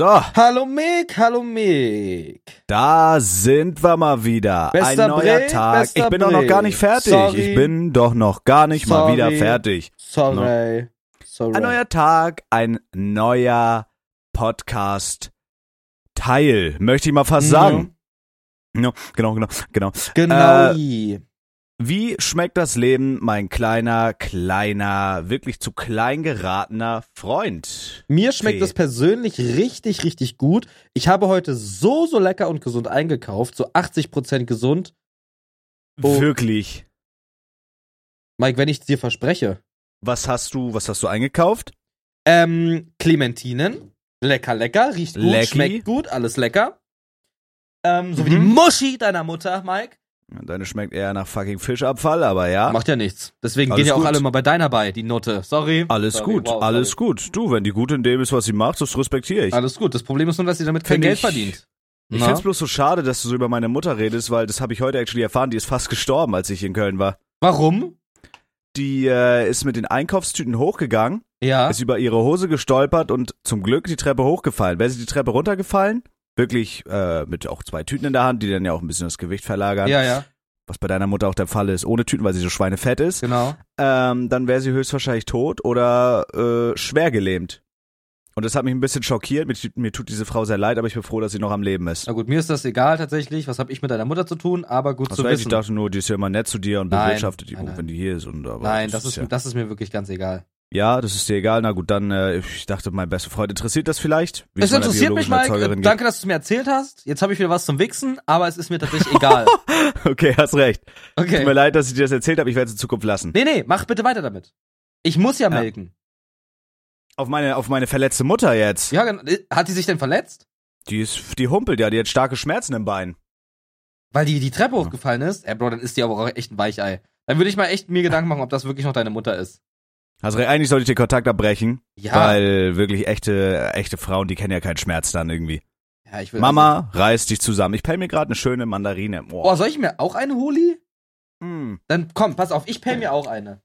So, Hallo Mick, hallo Mick. da sind wir mal wieder. Bester Ein neuer Bre, Tag. Ich bin doch noch Bre. gar nicht fertig. Sorry. Ich bin doch noch gar nicht mal Sorry. wieder fertig. Sorry. Sorry. Ein neuer Tag, ein neuer Podcast Teil, möchte ich mal fast Mhm. sagen. Ja, genau, genau, genau. Genau. Äh, Wie schmeckt das Leben, mein kleiner, kleiner, wirklich zu klein geratener Freund? Mir schmeckt es persönlich richtig, richtig gut. Ich habe heute so, so lecker und gesund eingekauft. So 80% gesund. Oh. Wirklich. Mike, wenn ich es dir verspreche. Was hast du, was hast du eingekauft? Ähm, Clementinen. Lecker, lecker. Riecht gut, Lecky. schmeckt gut. Alles lecker. Ähm, so wie die Mhm. Muschi deiner Mutter, Mike. Deine schmeckt eher nach fucking Fischabfall, aber ja. Macht ja nichts. Deswegen Alles gehen ja auch gut. alle mal bei deiner bei, die Note. Sorry. Alles sorry. gut, Wow, alles sorry. gut. Du, wenn die gut in dem ist, was sie macht, das respektiere ich. Alles gut. Das Problem ist nur, dass sie damit kein Find Geld ich- verdient. Ich Na? find's bloß so schade, dass du so über meine Mutter redest, weil das habe ich heute actually erfahren, die ist fast gestorben, als ich in Köln war. Warum? Die äh, ist mit den Einkaufstüten hochgegangen, Ja. ist über ihre Hose gestolpert und zum Glück die Treppe hochgefallen. Wäre sie die Treppe runtergefallen, wirklich äh, mit auch zwei Tüten in der Hand, die dann ja auch ein bisschen das Gewicht verlagern, Ja, ja, was bei deiner Mutter auch der Fall ist, ohne Tüten, weil sie so schweinefett ist, genau. ähm, dann wäre sie höchstwahrscheinlich tot oder äh, schwer gelähmt. Und das hat mich ein bisschen schockiert. Mir, tut- mir tut diese Frau sehr leid, aber ich bin froh, dass sie noch am Leben ist. Na gut, mir ist das egal tatsächlich. Was habe ich mit deiner Mutter zu tun? Aber gut Das zu weiß, ich wissen. dachte nur, die ist ja immer nett zu dir und bewirtschaftet die, nein, gut, nein. wenn die hier ist. Und, aber Nein, das ist, ja, das ist mir wirklich ganz egal. Ja, das ist dir egal. Na gut, dann, äh, ich dachte, mein bester Freund interessiert das vielleicht. Wie Es interessiert mich, biologischen Mike. Erzeugerin Äh, Danke, dass du es mir erzählt hast. Jetzt habe ich wieder was zum Wichsen, aber es ist mir tatsächlich egal. Okay, hast recht. Tut mir Okay. leid, dass ich dir das erzählt habe. Ich werde es in Zukunft lassen. Nee, nee, mach bitte weiter damit. Ich muss ja Ja. melken. Auf meine, auf meine verletzte Mutter jetzt. Ja, äh, hat die sich denn verletzt? Die ist, die humpelt ja, die hat starke Schmerzen im Bein. Weil die die Treppe hochgefallen ist? Ey, Bro, dann ist die aber auch echt ein Weichei. Dann würde ich mal echt mir Gedanken machen, ob das wirklich noch deine Mutter ist. Also eigentlich sollte ich den Kontakt abbrechen, Ja. weil wirklich echte, echte Frauen, die kennen ja keinen Schmerz dann irgendwie. ja ich will Mama, reiß dich zusammen. Ich pell mir gerade eine schöne Mandarine. Oh, Oh. soll ich mir auch eine holi? Mm. Dann komm, pass auf, ich pell mir auch eine.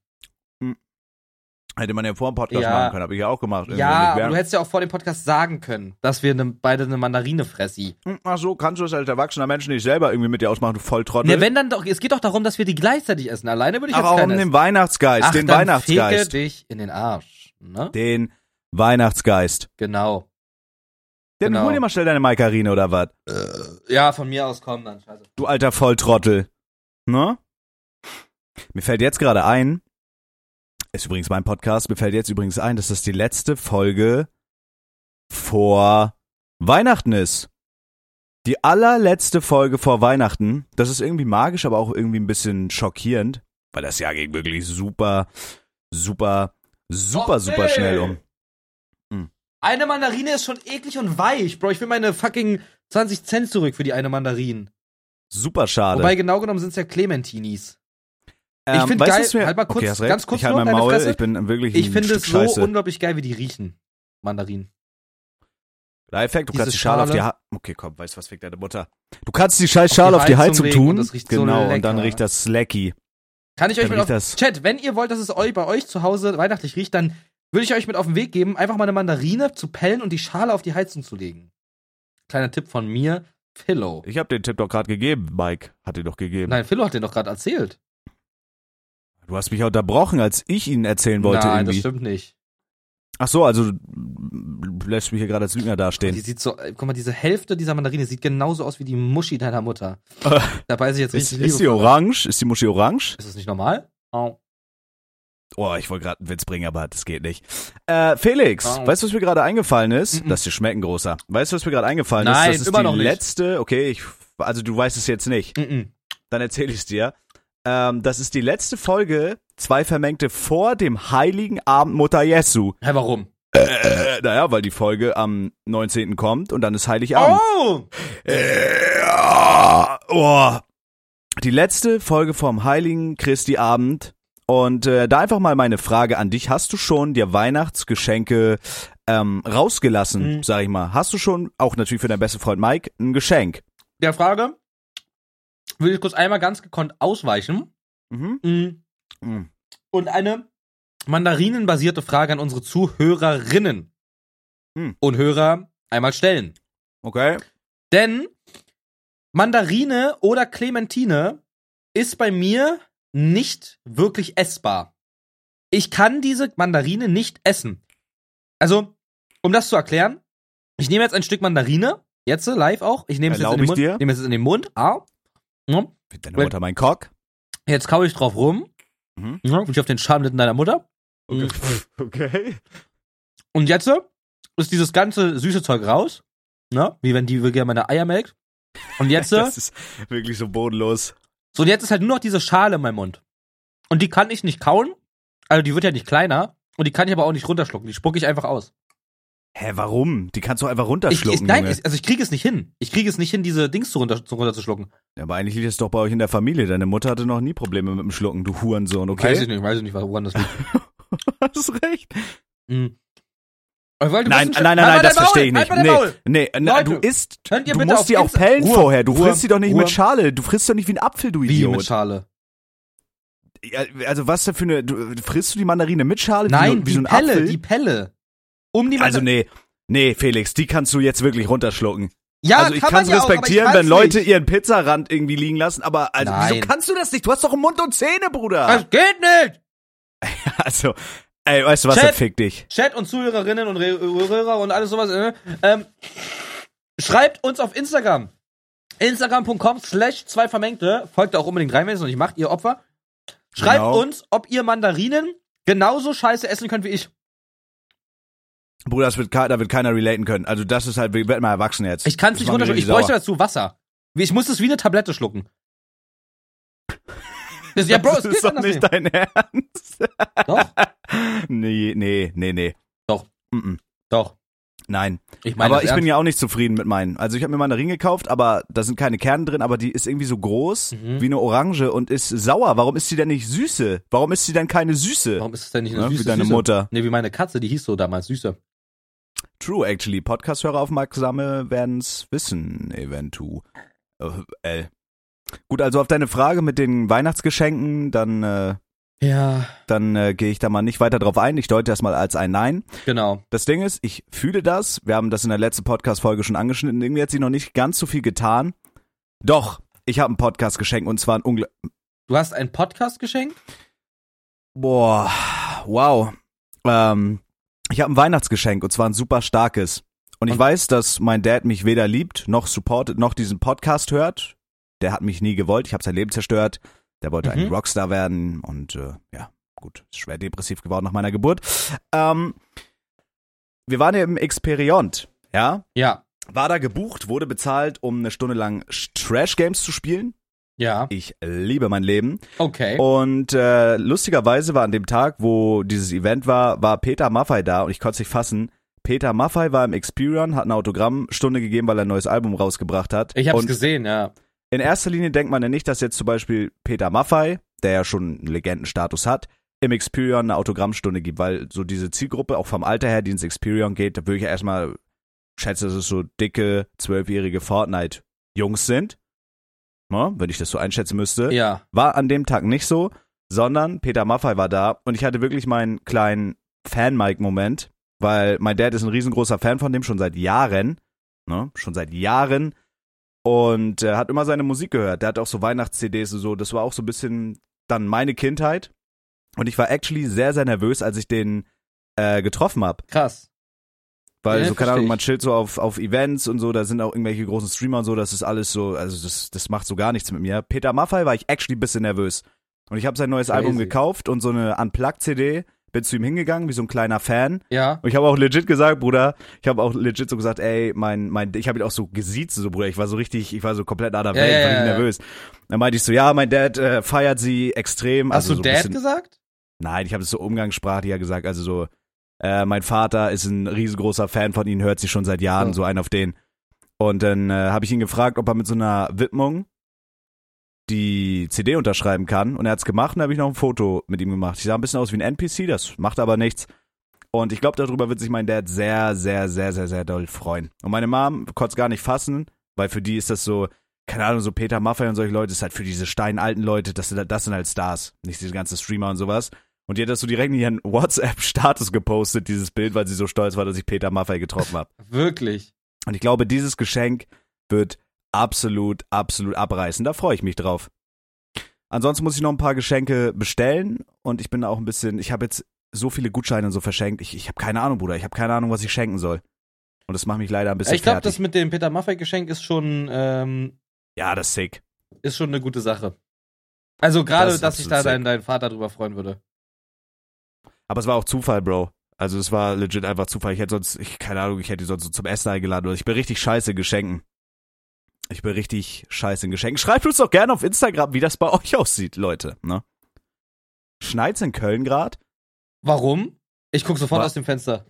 Hätte man ja vor dem Podcast Ja. machen können, habe ich ja auch gemacht. Ja, du hättest ja auch vor dem Podcast sagen können, dass wir ne, beide eine Mandarine fressi. Hm, Ach so, kannst du es als erwachsener Mensch nicht selber irgendwie mit dir ausmachen, du Volltrottel? Ne, wenn dann doch, es geht doch darum, dass wir die gleichzeitig essen. Alleine würde ich Aber jetzt auch um den. Weihnachtsgeist, Ach, den dann Weihnachtsgeist. Fege dich in den Arsch. Ne? Den Weihnachtsgeist. Genau. Dann Genau. hol dir mal schnell deine Maikarine oder was? Ja, von mir aus kommen dann. Scheiße. Du alter Volltrottel. Ne? Mir fällt jetzt gerade ein, ist übrigens mein Podcast, mir fällt jetzt übrigens ein, dass das die letzte Folge vor Weihnachten ist. Die allerletzte Folge vor Weihnachten. Das ist irgendwie magisch, aber auch irgendwie ein bisschen schockierend, weil das Jahr ging wirklich super, super, super, Och, super schnell um. Eine Mandarine ist schon eklig und weich, Bro. Ich will meine fucking 20 Cent zurück für die eine Mandarine. Super schade. Wobei genau genommen sind es ja Clementinis. Ähm, ich find weißt du, geil- mir- halt mal kurz- okay, ganz kurz ich halt mein Maul, Fresse. ich bin wirklich Ich finde es so Scheiße. unglaublich geil, wie die riechen. Mandarinen. Lifehack, du Diese kannst die Schale auf die ha Okay, komm, weißt du was, fickt deine Mutter. Du kannst die scheiß Schale auf die Heizung legen und tun. das riecht so genau, und dann riecht das Slacky. Kann ich euch Dann mit auf, Chat, wenn ihr wollt, dass es euch bei euch zu Hause weihnachtlich riecht, dann würde ich euch mit auf den Weg geben, einfach mal eine Mandarine zu pellen und die Schale auf die Heizung zu legen. Kleiner Tipp von mir, Philo. Ich habe den Tipp doch gerade gegeben, Mike. Hat dir doch gegeben. Nein, Philo hat den doch gerade erzählt. Du hast mich ja unterbrochen, als ich ihnen erzählen wollte Nein, das irgendwie. stimmt nicht. Ach so, also du lässt mich hier gerade als Lügner Die dastehen. sieht so, äh, guck mal, diese Hälfte dieser Mandarine sieht genauso aus wie die Muschi deiner Mutter. Äh, Da beiße ich jetzt Ist, richtig ist die liebevoll. orange? Ist die Muschi orange? Ist das nicht normal? Oh. Oh, ich wollte gerade einen Witz bringen, aber das geht nicht. Äh, Felix, Oh. weißt du, was mir gerade eingefallen ist? Mhm. Dass dir schmecken, großer. Weißt du, was mir gerade eingefallen Nein, ist? Das ist immer die noch nicht. letzte, okay, ich, also du weißt es jetzt nicht. Mm dann erzähle ich es dir. Ähm, das ist die letzte Folge, zwei Vermengte vor dem heiligen Abend Mutter Jesu. Hä, warum? Äh, naja, weil die Folge am 19. kommt und dann ist Heiligabend. Oh! Äh, oh. Die letzte Folge vom heiligen Christi Abend. Und äh, da einfach mal meine Frage an dich. Hast du schon dir Weihnachtsgeschenke ähm, rausgelassen, Mhm. sag ich mal? Hast du schon, auch natürlich für deinen besten Freund Mike, ein Geschenk? Der Frage will ich kurz einmal ganz gekonnt ausweichen. Mhm. Mhm. Und eine mandarinenbasierte Frage an unsere Zuhörerinnen Hm. und Hörer einmal stellen. Okay. Denn Mandarine oder Clementine ist bei mir nicht wirklich essbar. Ich kann diese Mandarine nicht essen. Also, um das zu erklären, ich nehme jetzt ein Stück Mandarine, jetzt live auch. Ich nehme es jetzt in den Mund. dir? Nehme es jetzt in den Mund. Ah. Ja. Wird deine Mutter mein Cock? Jetzt kaue ich drauf rum. Mhm. Ja, und ich auf den Schamlippen deiner Mutter. Okay. okay. Und jetzt ist dieses ganze süße Zeug raus. Ne? Wie wenn die wirklich meine Eier melkt. Und jetzt, Das ist wirklich so bodenlos. so und jetzt ist halt nur noch diese Schale in meinem Mund. Und die kann ich nicht kauen. Also die wird ja nicht kleiner. Und die kann ich aber auch nicht runterschlucken. Die spucke ich einfach aus. Hä, warum? Die kannst du einfach Ich, runterschlucken, ich, nein, Junge. ich, also ich kriege es nicht hin. Ich kriege es nicht hin, diese Dings zu runter, zu runterzuschlucken. Ja, aber eigentlich liegt es doch bei euch in der Familie. Deine Mutter hatte noch nie Probleme mit dem Schlucken, du Hurensohn, okay? Weiß ich nicht, weiß ich nicht, woran das liegt. Hast recht. Mhm. Ich Nein, nein, nein, Halt nein, das verstehe ich nicht. halt Nee, nee, Leute, du isst, du musst die auch pellen Ruhe, vorher. Du Ruhe, frisst sie doch nicht Ruhe. mit Schale. Du frisst doch nicht wie ein Apfel, du Wie Idiot. mit Schale? Ja, also was da für eine, du, frisst du die Mandarine mit Schale? Nein, wie, so- wie die so ein Pelle, Apfel? die Pelle. Um die also nee, nee, Felix, die kannst du jetzt wirklich runterschlucken. Ja, also ich kann es ja auch, respektieren, kann's wenn Leute nicht. ihren Pizzarand irgendwie liegen lassen, aber also wieso Nein. kannst du das nicht? Du hast doch Mund und Zähne, Bruder. Das geht nicht! Also, ey, weißt du was, Chat. dann fick dich. Chat und Zuhörerinnen und Re- Hörer und alles sowas. Äh, ähm, schreibt uns auf Instagram. Instagram.com slash zwei Vermengte. Folgt da auch unbedingt rein, wenn ihr es noch nicht macht, ihr Opfer. Schreibt Genau. uns, ob ihr Mandarinen genauso scheiße essen könnt wie ich. Bruder, das wird, da wird keiner relaten können. Also das ist halt, wir werden mal erwachsen jetzt. Ich kann es nicht runterschlucken. Ich bräuchte dazu Wasser. Ich muss es wie eine Tablette schlucken. Das, ja, Bro, es das ist doch nicht dein Ernst. Doch, Nee, nee, nee, nee. Doch. Mm-mm. doch. Nein. Ich meine, aber ich bin ernst. ja auch nicht zufrieden mit meinen. Also ich habe mir Mandarinen gekauft, aber da sind keine Kerne drin, aber die ist irgendwie so groß Mhm. wie eine Orange und ist sauer. Warum ist sie denn nicht süße? Warum ist sie denn keine süße? Warum ist es denn nicht eine Ja, süße wie deine Süße? Mutter. Nee, wie meine Katze, die hieß so damals, Süße. True, actually. Podcast-Hörer aufmerksame werden's wissen, eventuell. Äh. Gut, also auf deine Frage mit den Weihnachtsgeschenken, dann, äh, Ja, dann äh, gehe ich da mal nicht weiter drauf ein. Ich deute das mal als ein Nein. genau. Das Ding ist, ich fühle das. Wir haben das in der letzten Podcast-Folge schon angeschnitten. Irgendwie hat sie noch nicht ganz so viel getan. Doch, ich habe ein Podcast geschenkt und zwar ein ungl... Du hast einen Podcast geschenkt? Boah, wow. Ähm, ich habe ein Weihnachtsgeschenk und zwar ein super starkes. Und ich Und- weiß, dass mein Dad mich weder liebt, noch supportet, noch diesen Podcast hört. Der hat mich nie gewollt. Ich habe sein Leben zerstört. Der wollte ein Mhm. Rockstar werden und äh, ja, gut, ist schwer depressiv geworden nach meiner Geburt. Ähm, wir waren ja im Experiont, ja? Ja. War da gebucht, wurde bezahlt, um eine Stunde lang Trash Games zu spielen. Ja. Ich liebe mein Leben. Okay. Und äh, lustigerweise war an dem Tag, wo dieses Event war, war Peter Maffei da und ich konnte es nicht fassen. Peter Maffei war im Experion, hat eine Autogrammstunde gegeben, weil er ein neues Album rausgebracht hat. Ich hab's und gesehen, ja. in erster Linie denkt man ja nicht, dass jetzt zum Beispiel Peter Maffei, der ja schon einen Legendenstatus hat, im Experion eine Autogrammstunde gibt, weil so diese Zielgruppe, auch vom Alter her, die ins Experion geht, da würde ich ja erstmal schätzen, dass es so dicke, zwölfjährige Fortnite-Jungs sind. Ja, wenn ich das so einschätzen müsste. Ja. War an dem Tag nicht so, sondern Peter Maffei war da und ich hatte wirklich meinen kleinen Fan-Mike-Moment, weil mein Dad ist ein riesengroßer Fan von dem, schon seit Jahren, ne, schon seit Jahren und äh, hat immer seine Musik gehört. Der hat auch so Weihnachts-CDs und so, das war auch so ein bisschen dann meine Kindheit und ich war actually sehr, sehr nervös, als ich den äh, getroffen hab. Krass. Weil Ja, so, keine Ahnung, man chillt so auf, auf Events und so, da sind auch irgendwelche großen Streamer und so, das ist alles so, also das, das macht so gar nichts mit mir. Peter Maffei war ich actually ein bisschen nervös. Und ich habe sein neues Crazy. Album gekauft und so eine Unplugged-CD, bin zu ihm hingegangen, wie so ein kleiner Fan. Ja. Und ich habe auch legit gesagt, Bruder, ich habe auch legit so gesagt, ey, mein, mein, ich habe ihn auch so gesiezt, so Bruder, ich war so richtig, ich war so komplett out of Ja, Welt, ja, war ja, nervös. Dann meinte ich so, ja, mein Dad äh, feiert sie extrem. Hast also du so Dad bisschen, gesagt? Nein, ich habe das so umgangssprachlicher gesagt, also so, äh, mein Vater ist ein riesengroßer Fan von ihnen, hört sie schon seit Jahren, Oh. so ein auf den. Und dann äh, habe ich ihn gefragt, ob er mit so einer Widmung die CD unterschreiben kann. Und er hat's gemacht und habe ich noch ein Foto mit ihm gemacht. Ich sah ein bisschen aus wie ein NPC, das macht aber nichts. Und ich glaube, darüber wird sich mein Dad sehr, sehr, sehr, sehr, sehr doll freuen. Und meine Mom konnte es gar nicht fassen, weil für die ist das so, keine Ahnung, so Peter Maffay und solche Leute, ist halt für diese steinalten Leute, das sind, das sind halt Stars, nicht diese ganzen Streamer und sowas. Und die hat das so direkt in ihren WhatsApp-Status gepostet, dieses Bild, weil sie so stolz war, dass ich Peter Maffay getroffen habe. Wirklich. Und ich glaube, dieses Geschenk wird absolut, absolut abreißen. Da freue ich mich drauf. Ansonsten muss ich noch ein paar Geschenke bestellen und ich bin auch ein bisschen, ich habe jetzt so viele Gutscheine und so verschenkt. Ich, ich habe keine Ahnung, Bruder. Ich habe keine Ahnung, was ich schenken soll. Und das macht mich leider ein bisschen Ich glaube, das mit dem Peter Maffei-Geschenk ist schon, ähm, ja, das ist sick. ist schon eine gute Sache. Also gerade, Das dass sich da dein, dein Vater drüber freuen würde. Aber es war auch Zufall, Bro. Also es war legit einfach Zufall. Ich hätte sonst, ich, keine Ahnung, ich hätte die sonst so zum Essen eingeladen. Oder ich bin richtig scheiße in Geschenken. Ich bin richtig scheiße in Geschenken. Schreibt uns doch gerne auf Instagram, wie das bei euch aussieht, Leute. Ne? Schneit's in Köln grad? Warum? Ich guck sofort Was? aus dem Fenster.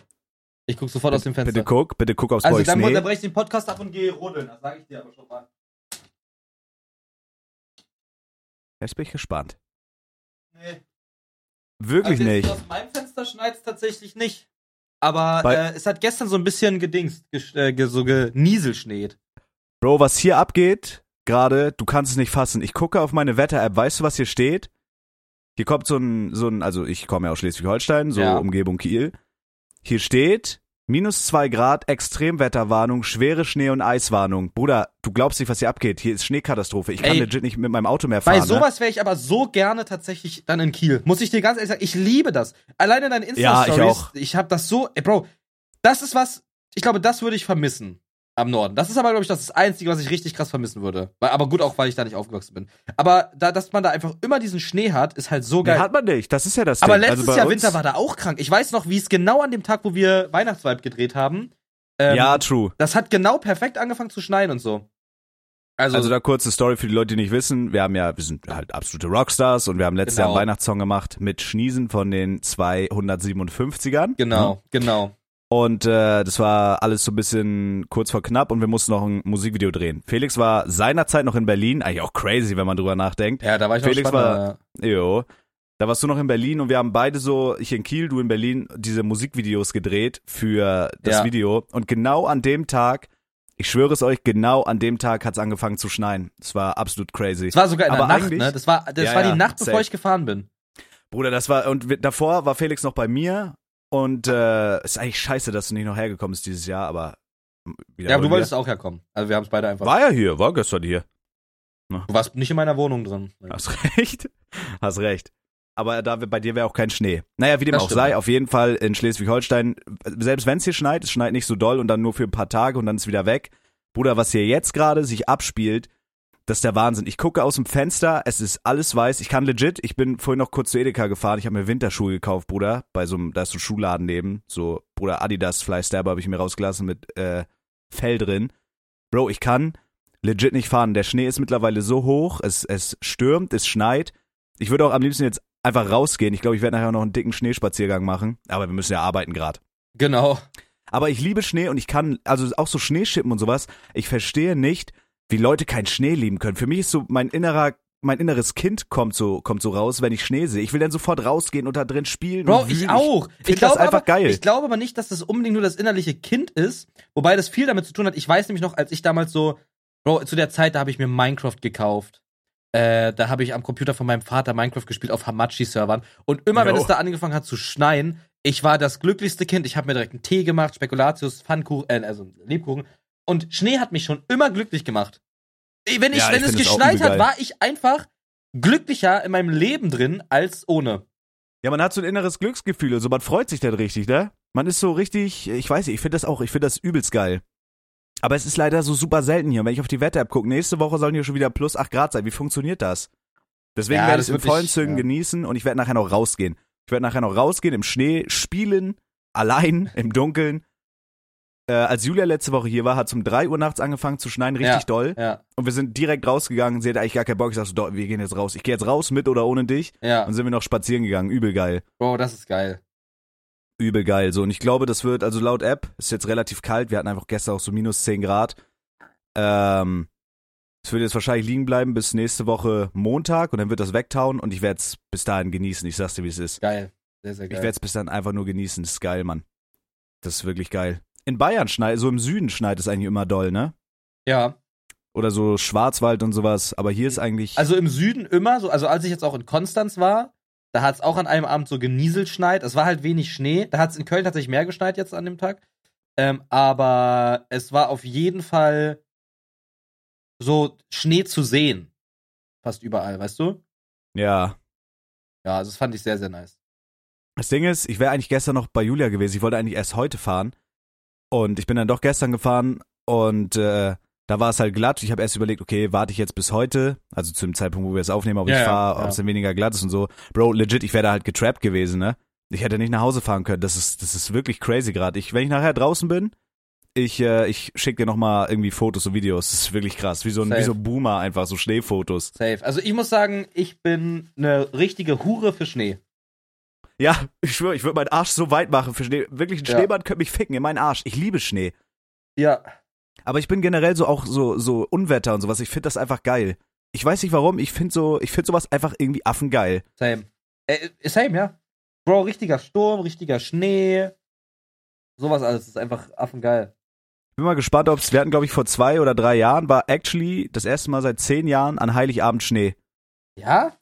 Ich guck sofort aus dem Fenster. Bitte guck, bitte guck aufs also Boy dann, Schnee. dann breche ich den Podcast ab und gehe rodeln. Das sage ich dir aber schon mal. Jetzt bin ich gespannt. Nee. Wirklich also nicht. Aus meinem Fenster schneit es tatsächlich nicht. Aber Bei- äh, es hat gestern so ein bisschen gedingst, äh, so genieselschneet. Bro, was hier abgeht, gerade, du kannst es nicht fassen. Ich gucke auf meine Wetter-App, weißt du, was hier steht? Hier kommt so ein, so ein, also ich komme ja aus Schleswig-Holstein, so Ja. Umgebung Kiel. Hier steht, minus zwei Grad, Extremwetterwarnung, schwere Schnee- und Eiswarnung. Bruder, du glaubst nicht, was hier abgeht. Hier ist Schneekatastrophe. Ich kann Ey. legit nicht mit meinem Auto mehr fahren. Bei sowas wäre ich aber so gerne tatsächlich dann in Kiel. Muss ich dir ganz ehrlich sagen, ich liebe das. Alleine deine Insta-Stories. Ja, ich auch. Ich hab das so, ey, Bro, das ist was, ich glaube, das würde ich vermissen am Norden. Das ist aber, glaube ich, das, Einzige, was ich richtig krass vermissen würde. Weil- Aber gut, auch weil ich da nicht aufgewachsen bin. Aber da, dass man da einfach immer diesen Schnee hat, ist halt so Ne? geil. Hat man nicht. Das ist ja das aber Ding. letztes also Jahr Winter war da auch krank. Ich weiß noch, wie es genau an dem Tag, wo wir Weihnachtsvibe gedreht haben. Ähm, Ja, true. Das hat genau perfekt angefangen zu schneien und so. Also, Also da kurze Story für die Leute, die nicht wissen. Wir haben ja, wir sind halt absolute Rockstars und wir haben letztes Genau. Jahr einen Weihnachtssong gemacht mit Schniesen von den 257ern. genau, genau. Und äh, das war alles so ein bisschen kurz vor knapp und wir mussten noch ein Musikvideo drehen. Felix war seinerzeit noch in Berlin, eigentlich auch crazy, wenn man drüber nachdenkt. Ja, da war ich noch Felix spannender. Jo. Da warst du noch in Berlin und wir haben beide so, ich in Kiel, du in Berlin, diese Musikvideos gedreht für das Ja. Video. Und genau an dem Tag, ich schwöre es euch, genau an dem Tag hat's angefangen zu schneien. Das war absolut crazy. Das war sogar in Aber der Nacht, ne? Das war, das Ja, war die Nacht, bevor safe. ich gefahren bin. Bruder, das war, und davor war Felix noch bei mir und äh, ist eigentlich scheiße, dass du nicht noch hergekommen bist dieses Jahr, aber wieder Ja, aber du wolltest auch herkommen. Also wir haben es beide einfach. War ja hier, war gestern hier. Du warst nicht in meiner Wohnung drin. Hast recht. Hast recht. Aber da bei dir wäre auch kein Schnee. Naja, wie dem Das auch stimmt. sei, auf jeden Fall in Schleswig-Holstein, selbst wenn es hier schneit, es schneit nicht so doll und dann nur für ein paar Tage und dann ist wieder weg. Bruder, was hier jetzt gerade sich abspielt, das ist der Wahnsinn. Ich gucke aus dem Fenster, es ist alles weiß. Ich kann legit, ich bin vorhin noch kurz zu Edeka gefahren, ich habe mir Winterschuhe gekauft, Bruder, bei so einem, da ist so ein Schuhladen neben, so, Bruder, Adidas Flystabber habe ich mir rausgelassen mit äh, Fell drin. Bro, ich kann legit nicht fahren. Der Schnee ist mittlerweile so hoch, es, es stürmt, es schneit. Ich würde auch am liebsten jetzt einfach rausgehen. Ich glaube, ich werde nachher noch einen dicken Schneespaziergang machen. Aber wir müssen ja arbeiten gerade. Genau. Aber ich liebe Schnee und ich kann, also auch so Schneeschippen und sowas, ich verstehe nicht, wie Leute keinen Schnee lieben können. Für mich ist so mein innerer, mein inneres Kind kommt so, kommt so raus, wenn ich Schnee sehe. Ich will dann sofort rausgehen und da drin spielen. Bro, und ich auch. find Ich glaube einfach aber, geil. Ich glaube aber nicht, dass das unbedingt nur das innerliche Kind ist, wobei das viel damit zu tun hat. Ich weiß nämlich noch, als ich damals so, Bro, zu der Zeit, da habe ich mir Minecraft gekauft. Äh, da habe ich am Computer von meinem Vater Minecraft gespielt auf Hamachi-Servern. Und immer, wenn Jo. es da angefangen hat zu schneien, ich war das glücklichste Kind. Ich habe mir direkt einen Tee gemacht, Spekulatius, Pfannkuchen, äh, also Lebkuchen. Und Schnee hat mich schon immer glücklich gemacht. Ey, Wenn, ich, Ja, wenn ich es geschneit hat, war ich einfach glücklicher in meinem Leben drin als ohne. Ja, man hat so ein inneres Glücksgefühl und so, man freut sich dann richtig, ne? Man ist so richtig, ich weiß nicht, ich finde das auch, ich finde das übelst geil. Aber es ist leider so super selten hier. Wenn ich auf die Wetter-App gucke, nächste Woche sollen hier schon wieder plus 8 Grad sein. Wie funktioniert das? Deswegen Ja, werde ich es in vollen Zügen ja. genießen und ich werde nachher noch rausgehen. Ich werde nachher noch rausgehen im Schnee, spielen, allein, im Dunkeln. Äh, als Julia letzte Woche hier war, hat es um 3 Uhr nachts angefangen zu schneien, richtig Ja. doll. Ja, Und wir sind direkt rausgegangen. Sie hatte eigentlich gar keinen Bock. Ich sag so, "Doch, wir gehen jetzt raus. Ich gehe jetzt raus, mit oder ohne dich. ja. Und sind wir noch spazieren gegangen. Übel geil Bro, das ist geil. übel geil. So, und ich glaube, das wird, also laut App, ist jetzt relativ kalt. Wir hatten einfach gestern auch so minus 10 Grad. Ähm, es wird jetzt wahrscheinlich liegen bleiben bis nächste Woche Montag und dann wird das wegtauen und ich werde es bis dahin genießen. Ich sag's dir, wie es ist. Geil. Sehr, sehr Ich geil. werde es bis dann einfach nur genießen. Das ist geil, Mann. Das ist wirklich geil. In Bayern schneit, so im Süden schneit es eigentlich immer doll, ne? ja. Oder so Schwarzwald und sowas. Aber hier ist eigentlich. Also im Süden immer so, also als ich jetzt auch in Konstanz war, da hat es auch an einem Abend so genieselt schneit. Es war halt wenig Schnee. Da hat es in Köln tatsächlich mehr geschneit jetzt an dem Tag. Ähm, aber es war auf jeden Fall so Schnee zu sehen. Fast überall, weißt du? Ja. Ja, also das fand ich sehr, sehr nice. Das Ding ist, ich wäre eigentlich gestern noch bei Julia gewesen. Ich wollte eigentlich erst heute fahren. Und ich bin dann doch gestern gefahren und äh, da war es halt glatt. Ich habe erst überlegt, okay, warte ich jetzt bis heute, also zu dem Zeitpunkt, wo wir es aufnehmen, ob Ja, ich fahre, ja. ob es dann weniger glatt ist und so. Bro, legit, ich wäre da halt getrappt gewesen, ne? Ich hätte nicht nach Hause fahren können. Das ist, das ist wirklich crazy gerade. Ich, wenn ich nachher draußen bin, ich, äh, ich schicke dir nochmal irgendwie Fotos und Videos. Das ist wirklich krass. Wie so ein, Safe. wie so ein Boomer einfach, so Schneefotos. Safe. Also ich muss sagen, ich bin eine richtige Hure für Schnee. Ja, ich schwöre, ich würde meinen Arsch so weit machen für Schnee. Wirklich, ein Ja. Schneemann könnte mich ficken in meinen Arsch. Ich liebe Schnee. Ja. Aber ich bin generell so auch so, so Unwetter und sowas. Ich finde das einfach geil. Ich weiß nicht warum, ich finde so, ich finde sowas einfach irgendwie affengeil. Same. Äh, äh, same, ja. Bro, richtiger Sturm, richtiger Schnee. Sowas alles ist einfach affengeil. Bin mal gespannt, ob's, wir hatten glaube ich vor zwei oder drei Jahren, war actually das erste Mal seit zehn Jahren an Heiligabend Schnee. Ja?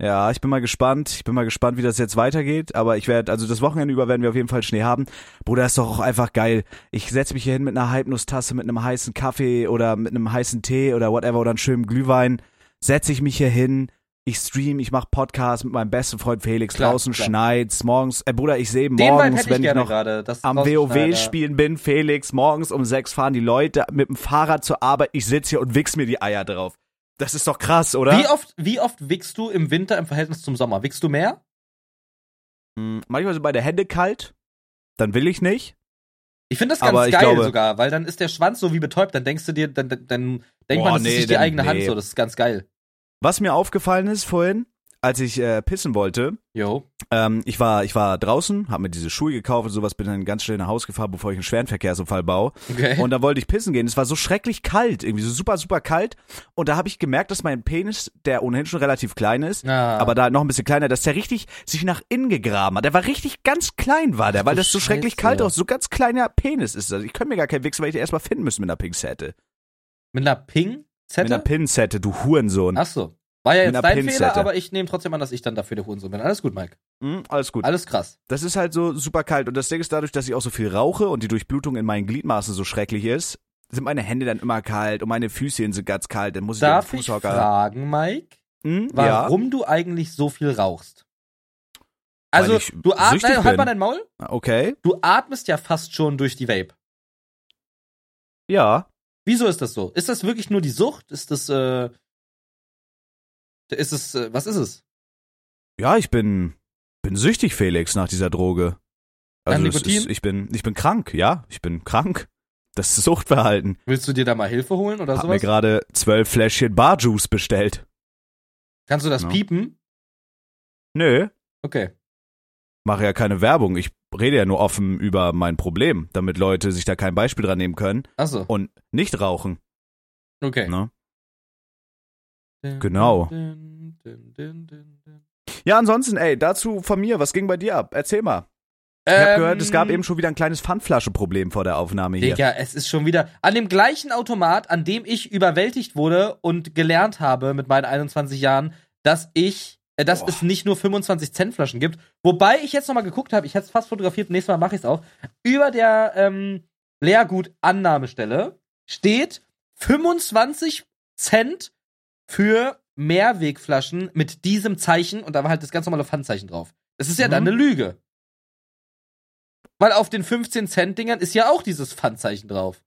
Ja, ich bin mal gespannt. Ich bin mal gespannt, wie das jetzt weitergeht. Aber ich werde, also das Wochenende über werden wir auf jeden Fall Schnee haben. Bruder, ist doch auch einfach geil. Ich setze mich hier hin mit einer Halbnusstasse, mit einem heißen Kaffee oder mit einem heißen Tee oder whatever oder einem schönen Glühwein. Setze ich mich hier hin. Ich stream, ich mache Podcast mit meinem besten Freund Felix. Klar, draußen klar. schneit's. Morgens, äh, Bruder, ich sehe morgens, ich wenn ich noch gerade. Das am WoW spielen bin, Felix, morgens um sechs fahren die Leute mit dem Fahrrad zur Arbeit. Ich sitze hier und wichs mir die Eier drauf. Das ist doch krass, oder? Wie oft, wie oft wickst du im Winter im Verhältnis zum Sommer? Wickst du mehr? Hm, Manchmal sind meine Hände kalt, dann will ich nicht. Ich finde das ganz geil glaube- sogar, weil dann ist der Schwanz so wie betäubt, dann denkst du dir, dann, dann, dann denkt Boah, man, das nee, ist nicht die eigene Hand nee. so, das ist ganz geil. Was mir aufgefallen ist vorhin, als ich äh, pissen wollte, Jo. ähm, ich war ich war draußen, habe mir diese Schuhe gekauft und sowas, bin dann ganz schnell nach Hause gefahren, bevor ich einen schweren Verkehrsunfall baue. Okay. Und da wollte ich pissen gehen. Es war so schrecklich kalt, irgendwie so super super kalt. Und da habe ich gemerkt, dass mein Penis, der ohnehin schon relativ klein ist, Ah. aber da noch ein bisschen kleiner, dass der richtig sich nach innen gegraben hat. Der war richtig ganz klein, war der, weil das so schrecklich Scheiße. kalt aus, so ganz kleiner Penis ist. Also ich könnte mir gar keinen Wichsen, weil ich den erstmal finden müsste mit einer Pinzette. Mit einer Ping-Zettel? Mit einer Pinzette, du Hurensohn. Ach so. War ja jetzt dein Pinzette. Fehler, aber ich nehme trotzdem an, dass ich dann dafür der Hurensohn bin. Alles gut, Mike. Hm, alles gut. Alles krass. Das ist halt so super kalt. Und das Ding ist dadurch, dass ich auch so viel rauche und die Durchblutung in meinen Gliedmaßen so schrecklich ist, sind meine Hände dann immer kalt und meine Füßchen sind ganz kalt. Dann muss ich Darf ich fragen, Mike, Hm, warum du eigentlich so viel rauchst? Also, du atmest, nein, halt mal dein Maul. Ja. Okay. Du atmest ja fast schon durch die Vape. Ja. Wieso ist das so? Ist das wirklich nur die Sucht? Ist das, äh, ist es, äh, was ist es? Ja, ich bin, bin süchtig, Felix, nach dieser Droge. Also ist, ich bin, ich bin krank, ja, ich bin krank. Das ist Suchtverhalten. Willst du dir da mal Hilfe holen oder Hab mir sowas? gerade zwölf Fläschchen Barjuice bestellt. Kannst du das Ja. piepen? Nö, Okay. mache ja keine Werbung. Ich rede ja nur offen über mein Problem, damit Leute sich da kein Beispiel dran nehmen können Achso. und nicht rauchen. Okay. Ne? Genau. Ja, ansonsten, ey, dazu von mir, was ging bei dir ab? Erzähl mal. Ich Ähm, hab gehört, es gab eben schon wieder ein kleines Pfandflaschenproblem vor der Aufnahme hier. Digga, es ist schon wieder an dem gleichen Automat, an dem ich überwältigt wurde und gelernt habe mit meinen 21 Jahren, dass ich, äh, dass Boah. es nicht nur 25 Cent Flaschen gibt. Wobei ich jetzt noch mal geguckt habe, ich hätte es fast fotografiert, nächstes Mal mache ich es auch. Über der ähm, Leergut-Annahmestelle steht 25 Cent für Mehrwegflaschen mit diesem Zeichen und da war halt das ganz normale Pfandzeichen drauf. Das ist ja Mhm. dann eine Lüge. Weil auf den 15 Cent Dingern ist ja auch dieses Pfandzeichen drauf.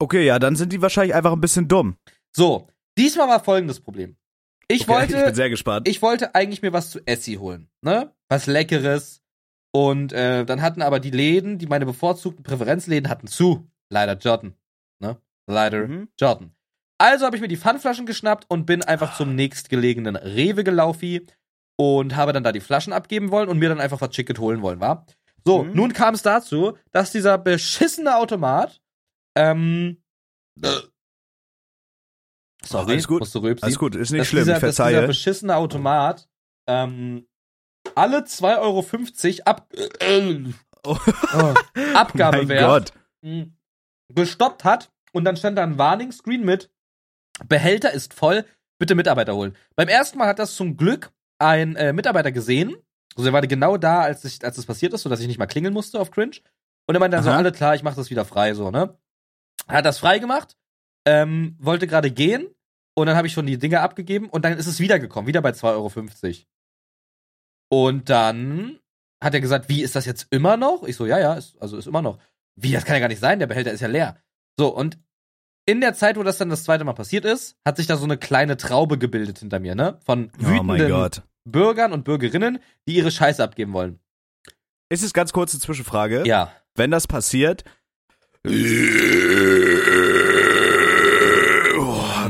Okay, ja, dann sind die wahrscheinlich einfach ein bisschen dumm. So, diesmal war folgendes Problem. Ich Okay, ich bin wollte, sehr gespannt. ich wollte eigentlich mir was zu Essi holen, ne? Was Leckeres. Und äh, dann hatten aber die Läden, die meine bevorzugten Präferenzläden hatten zu. Leider Jordan, ne? Leider Mhm. Jordan. Also habe ich mir die Pfandflaschen geschnappt und bin einfach zum nächstgelegenen Rewe gelaufen und habe dann da die Flaschen abgeben wollen und mir dann einfach was Chicket holen wollen, war. So, Mhm. nun kam es dazu, dass dieser beschissene Automat, ähm, sorry, Alles gut. musst du rülpsen, Alles gut, ist nicht schlimm, dieser, ich dass dieser verzeihe. beschissene Automat, ähm, alle 2,50 Euro ab, äh, Oh. oh, Abgabewert mh, gestoppt hat und dann stand da ein Warning-Screen mit Behälter ist voll, bitte Mitarbeiter holen. Beim ersten Mal hat das zum Glück ein äh, Mitarbeiter gesehen. Also er war genau da, als, ich, als es passiert ist, sodass ich nicht mal klingeln musste auf Cringe. Und er meinte dann so, Aha. alle klar, ich mach das wieder frei, so, ne? Hat das frei gemacht, ähm, wollte gerade gehen und dann habe ich schon die Dinge abgegeben und dann ist es wiedergekommen, wieder bei 2,50 Euro. Und dann hat er gesagt, wie ist das jetzt immer noch? Ich so, ja, ja, ist, also ist immer noch. Wie, das kann ja gar nicht sein, der Behälter ist ja leer. So, und in der Zeit, wo das dann das zweite Mal passiert ist, hat sich da so eine kleine Traube gebildet hinter mir, ne? Von Oh wütenden Gott. Bürgern und Bürgerinnen, die ihre Scheiße abgeben wollen. Ist es ganz kurze Zwischenfrage? Ja. Wenn das passiert, oh,